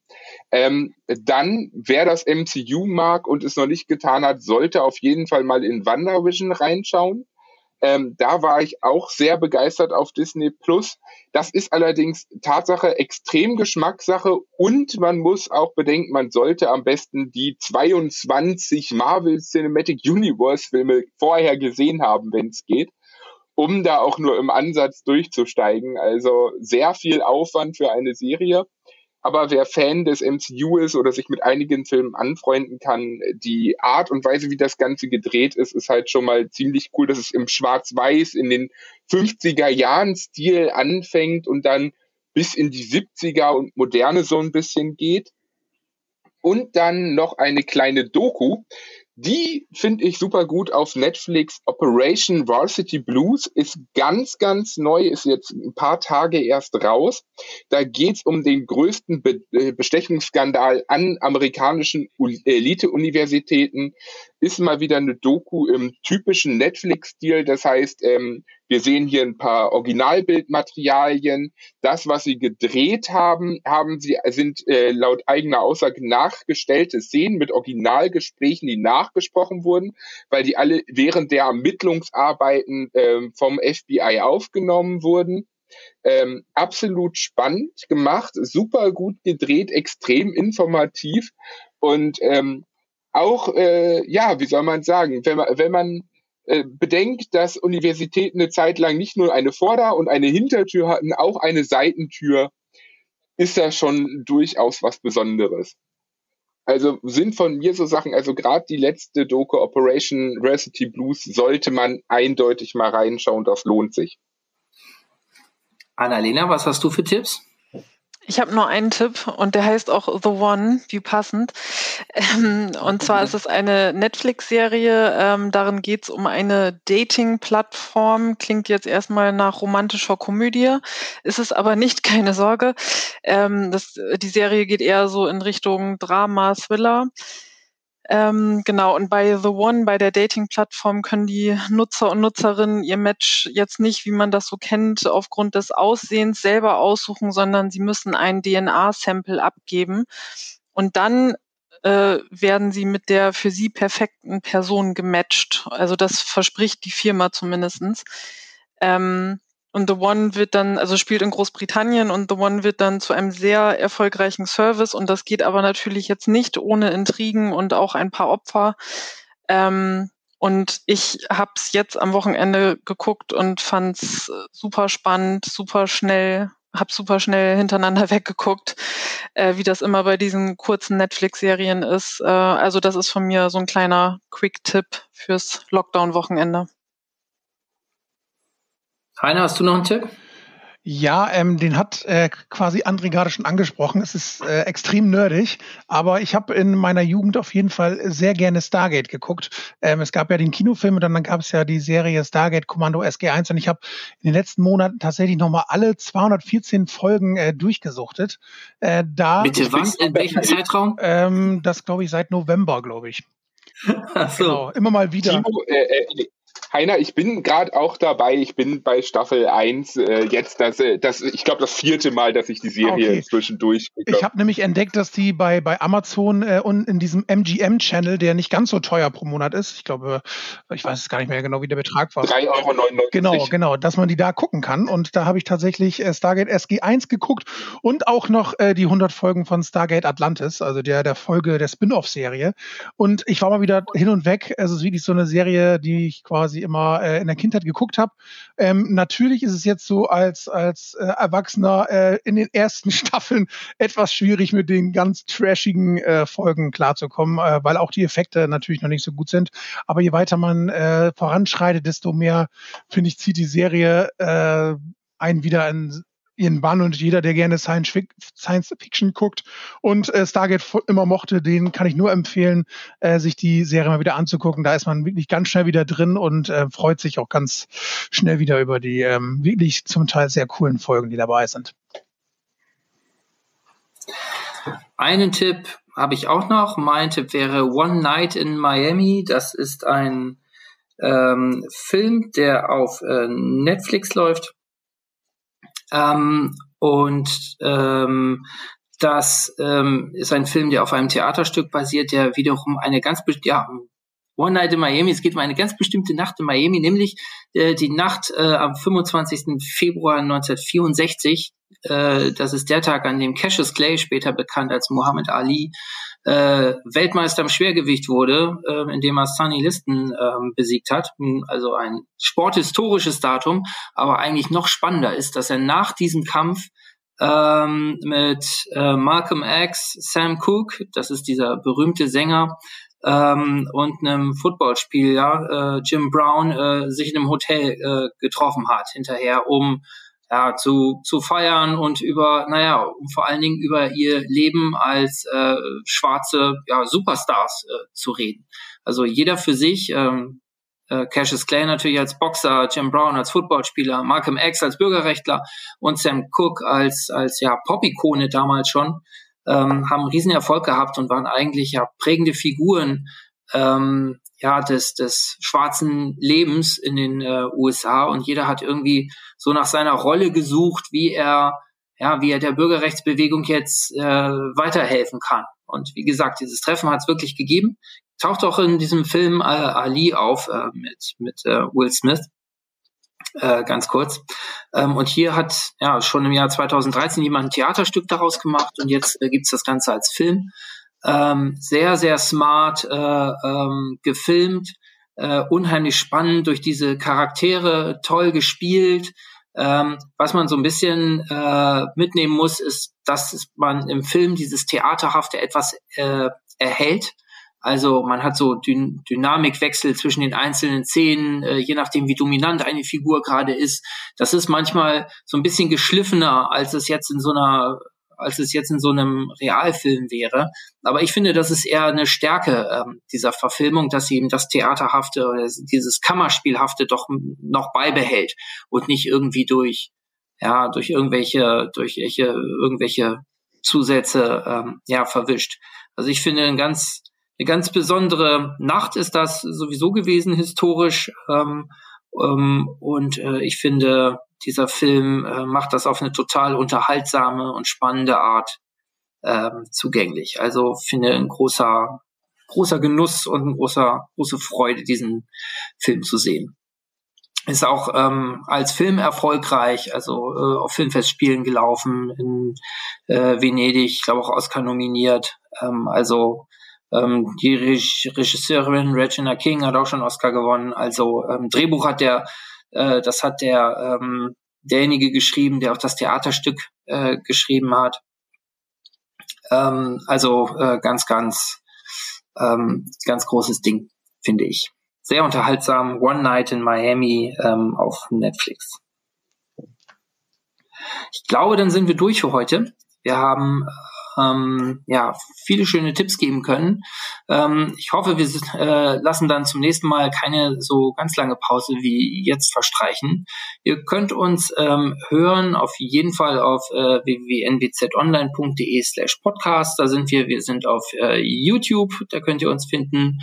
Ähm, dann, wer das MCU mag und es noch nicht getan hat, sollte auf jeden Fall mal in WandaVision reinschauen. Ähm, da war ich auch sehr begeistert auf Disney Plus. Das ist allerdings Tatsache extrem Geschmackssache und man muss auch bedenken, man sollte am besten die 22 Marvel Cinematic Universe Filme vorher gesehen haben, wenn es geht, um da auch nur im Ansatz durchzusteigen. Also sehr viel Aufwand für eine Serie. Aber wer Fan des MCU ist oder sich mit einigen Filmen anfreunden kann, die Art und Weise, wie das Ganze gedreht ist, ist halt schon mal ziemlich cool, dass es im Schwarz-Weiß in den 50er Jahren Stil anfängt und dann bis in die 70er und Moderne so ein bisschen geht. Und dann noch eine kleine Doku, die finde ich super gut auf Netflix. Operation Varsity Blues ist ganz, ganz neu, ist jetzt ein paar Tage erst raus. Da geht's um den größten Be äh, Bestechungsskandal an amerikanischen Elite-Universitäten. Ist mal wieder eine Doku im typischen Netflix-Stil. Das heißt, ähm, wir sehen hier ein paar Originalbildmaterialien. Das, was sie gedreht haben, haben sie, sind äh, laut eigener Aussage nachgestellte Szenen mit Originalgesprächen, die nachgesprochen wurden, weil die alle während der Ermittlungsarbeiten äh, vom FBI aufgenommen wurden. Ähm, absolut spannend gemacht, super gut gedreht, extrem informativ und ähm, auch, äh, ja, wie soll man sagen, wenn man, wenn man bedenkt, dass Universitäten eine Zeit lang nicht nur eine Vorder- und eine Hintertür hatten, auch eine Seitentür, ist das schon durchaus was Besonderes. Also sind von mir so Sachen, also gerade die letzte Doku Operation Varsity Blues sollte man eindeutig mal reinschauen, das lohnt sich. Annalena, was hast du für Tipps? Ich habe nur einen Tipp und der heißt auch The One, wie passend. Ähm, und zwar ist es eine Netflix-Serie. Ähm, darin geht es um eine Dating-Plattform. Klingt jetzt erstmal nach romantischer Komödie. Ist es aber nicht, keine Sorge. Ähm, das, die Serie geht eher so in Richtung Drama, Thriller. Ähm, genau, und bei The One, bei der Dating-Plattform, können die Nutzer und Nutzerinnen ihr Match jetzt nicht, wie man das so kennt, aufgrund des Aussehens selber aussuchen, sondern sie müssen ein DNA-Sample abgeben. Und dann äh, werden sie mit der für sie perfekten Person gematcht. Also das verspricht die Firma zumindestens. Ähm, und The One wird dann, also spielt in Großbritannien und The One wird dann zu einem sehr erfolgreichen Service und das geht aber natürlich jetzt nicht ohne Intrigen und auch ein paar Opfer. Ähm, und ich habe es jetzt am Wochenende geguckt und fand es super spannend, super schnell, habe super schnell hintereinander weggeguckt, äh, wie das immer bei diesen kurzen Netflix-Serien ist. Äh, also das ist von mir so ein kleiner Quick-Tipp fürs Lockdown-Wochenende. Heiner, hast du noch einen Tipp? Ja, ähm, den hat äh, quasi André gerade schon angesprochen. Es ist äh, extrem nerdig, aber ich habe in meiner Jugend auf jeden Fall sehr gerne Stargate geguckt. Ähm, es gab ja den Kinofilm und dann gab es ja die Serie Stargate Kommando SG1 und ich habe in den letzten Monaten tatsächlich nochmal alle 214 Folgen äh, durchgesuchtet. Äh, da Bitte was? In welchem Zeitraum? Ähm, das glaube ich seit November, glaube ich. Ach so. Genau, immer mal wieder. Timo, äh, äh, Heiner, ich bin gerade auch dabei. Ich bin bei Staffel 1 äh, jetzt, das, äh, das, ich glaube, das vierte Mal, dass ich die Serie okay. inzwischen durch. Ich habe nämlich entdeckt, dass die bei, bei Amazon äh, und in diesem MGM-Channel, der nicht ganz so teuer pro Monat ist, ich glaube, ich weiß es gar nicht mehr genau, wie der Betrag war. 3,99 Euro. Genau, genau, dass man die da gucken kann. Und da habe ich tatsächlich äh, Stargate SG1 geguckt und auch noch äh, die 100 Folgen von Stargate Atlantis, also der, der Folge der Spin-off-Serie. Und ich war mal wieder hin und weg. Es ist wirklich so eine Serie, die ich quasi quasi immer äh, in der Kindheit geguckt habe. Ähm, natürlich ist es jetzt so als, als äh, Erwachsener äh, in den ersten Staffeln etwas schwierig mit den ganz trashigen äh, Folgen klarzukommen, äh, weil auch die Effekte natürlich noch nicht so gut sind. Aber je weiter man äh, voranschreitet, desto mehr, finde ich, zieht die Serie äh, einen wieder in ihren Bann und jeder, der gerne Science, Fiction guckt und äh, Stargate immer mochte, den kann ich nur empfehlen, äh, sich die Serie mal wieder anzugucken. Da ist man wirklich ganz schnell wieder drin und äh, freut sich auch ganz schnell wieder über die ähm, wirklich zum Teil sehr coolen Folgen, die dabei sind. Einen Tipp habe ich auch noch. Mein Tipp wäre One Night in Miami. Das ist ein ähm, Film, der auf äh, Netflix läuft ähm, und ähm, das ähm, ist ein Film, der auf einem Theaterstück basiert, der wiederum eine ganz ja, One Night in Miami. Es geht um eine ganz bestimmte Nacht in Miami, nämlich äh, die Nacht äh, am 25. Februar 1964. Äh, das ist der Tag, an dem Cassius Clay, später bekannt als Muhammad Ali, äh, Weltmeister im Schwergewicht wurde, äh, indem er Sonny Liston äh, besiegt hat. Hm, also ein sporthistorisches Datum. Aber eigentlich noch spannender ist, dass er nach diesem Kampf ähm, mit äh, Malcolm X, Sam Cooke, das ist dieser berühmte Sänger, ähm, und einem Footballspieler, äh, Jim Brown, äh, sich in einem Hotel äh, getroffen hat hinterher, um ja, zu, zu feiern und über, naja, um vor allen Dingen über ihr Leben als äh, schwarze ja, Superstars äh, zu reden. Also jeder für sich, ähm, äh, Cassius Clay natürlich als Boxer, Jim Brown als Footballspieler, Malcolm X als Bürgerrechtler und Sam Cooke als, als ja, Pop-Ikone damals schon, ähm, haben riesen Erfolg gehabt und waren eigentlich ja prägende Figuren ähm, ja, des, des schwarzen Lebens in den äh, USA und jeder hat irgendwie so nach seiner Rolle gesucht, wie er, ja, wie er der Bürgerrechtsbewegung jetzt äh, weiterhelfen kann. Und wie gesagt, dieses Treffen hat es wirklich gegeben. Taucht auch in diesem Film äh, Ali auf äh, mit, mit äh, Will Smith. Äh, ganz kurz. Ähm, und hier hat ja schon im Jahr 2013 jemand ein Theaterstück daraus gemacht und jetzt äh, gibt's das Ganze als Film ähm, sehr, sehr smart äh, ähm, gefilmt, äh, unheimlich spannend durch diese Charaktere, toll gespielt. Ähm, was man so ein bisschen äh, mitnehmen muss, ist, dass man im Film dieses Theaterhafte etwas äh, erhält. Also man hat so Dyn Dynamikwechsel zwischen den einzelnen Szenen, äh, je nachdem, wie dominant eine Figur gerade ist. Das ist manchmal so ein bisschen geschliffener, als es jetzt in so einer als es jetzt in so einem Realfilm wäre. Aber ich finde, das ist eher eine Stärke ähm, dieser Verfilmung, dass sie eben das Theaterhafte oder dieses Kammerspielhafte doch noch beibehält und nicht irgendwie durch ja durch irgendwelche durch welche, irgendwelche Zusätze ähm, ja verwischt. Also ich finde ein ganz eine ganz besondere Nacht ist das sowieso gewesen historisch ähm, ähm, und äh, ich finde dieser Film äh, macht das auf eine total unterhaltsame und spannende Art ähm, zugänglich. Also finde ein großer großer Genuss und ein großer große Freude diesen Film zu sehen ist auch ähm, als Film erfolgreich, also äh, auf Filmfestspielen gelaufen in äh, Venedig, glaube auch Oscar nominiert. Ähm, also ähm, die Reg Regisseurin Regina King hat auch schon Oscar gewonnen. Also ähm, Drehbuch hat der, äh, das hat der ähm, derjenige geschrieben, der auch das Theaterstück äh, geschrieben hat. Ähm, also äh, ganz, ganz, ähm, ganz großes Ding, finde ich sehr unterhaltsam. One Night in Miami ähm, auf Netflix. Ich glaube, dann sind wir durch für heute. Wir haben ähm, ja, viele schöne Tipps geben können. Ähm, ich hoffe, wir äh, lassen dann zum nächsten Mal keine so ganz lange Pause wie jetzt verstreichen. Ihr könnt uns ähm, hören auf jeden Fall auf äh, www.nwzonline.de slash podcast. Da sind wir. Wir sind auf äh, YouTube, da könnt ihr uns finden.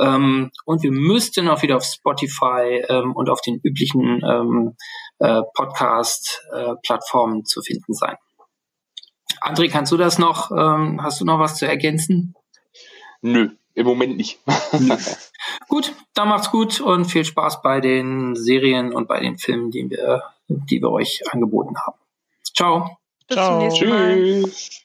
Ähm, und wir müssten auch wieder auf Spotify ähm, und auf den üblichen ähm, äh, Podcast-Plattformen äh, zu finden sein. André, kannst du das noch? Ähm, hast du noch was zu ergänzen? Nö, im Moment nicht. gut, dann macht's gut und viel Spaß bei den Serien und bei den Filmen, die wir, die wir euch angeboten haben. Ciao. Bis Ciao. zum nächsten Mal. Tschüss.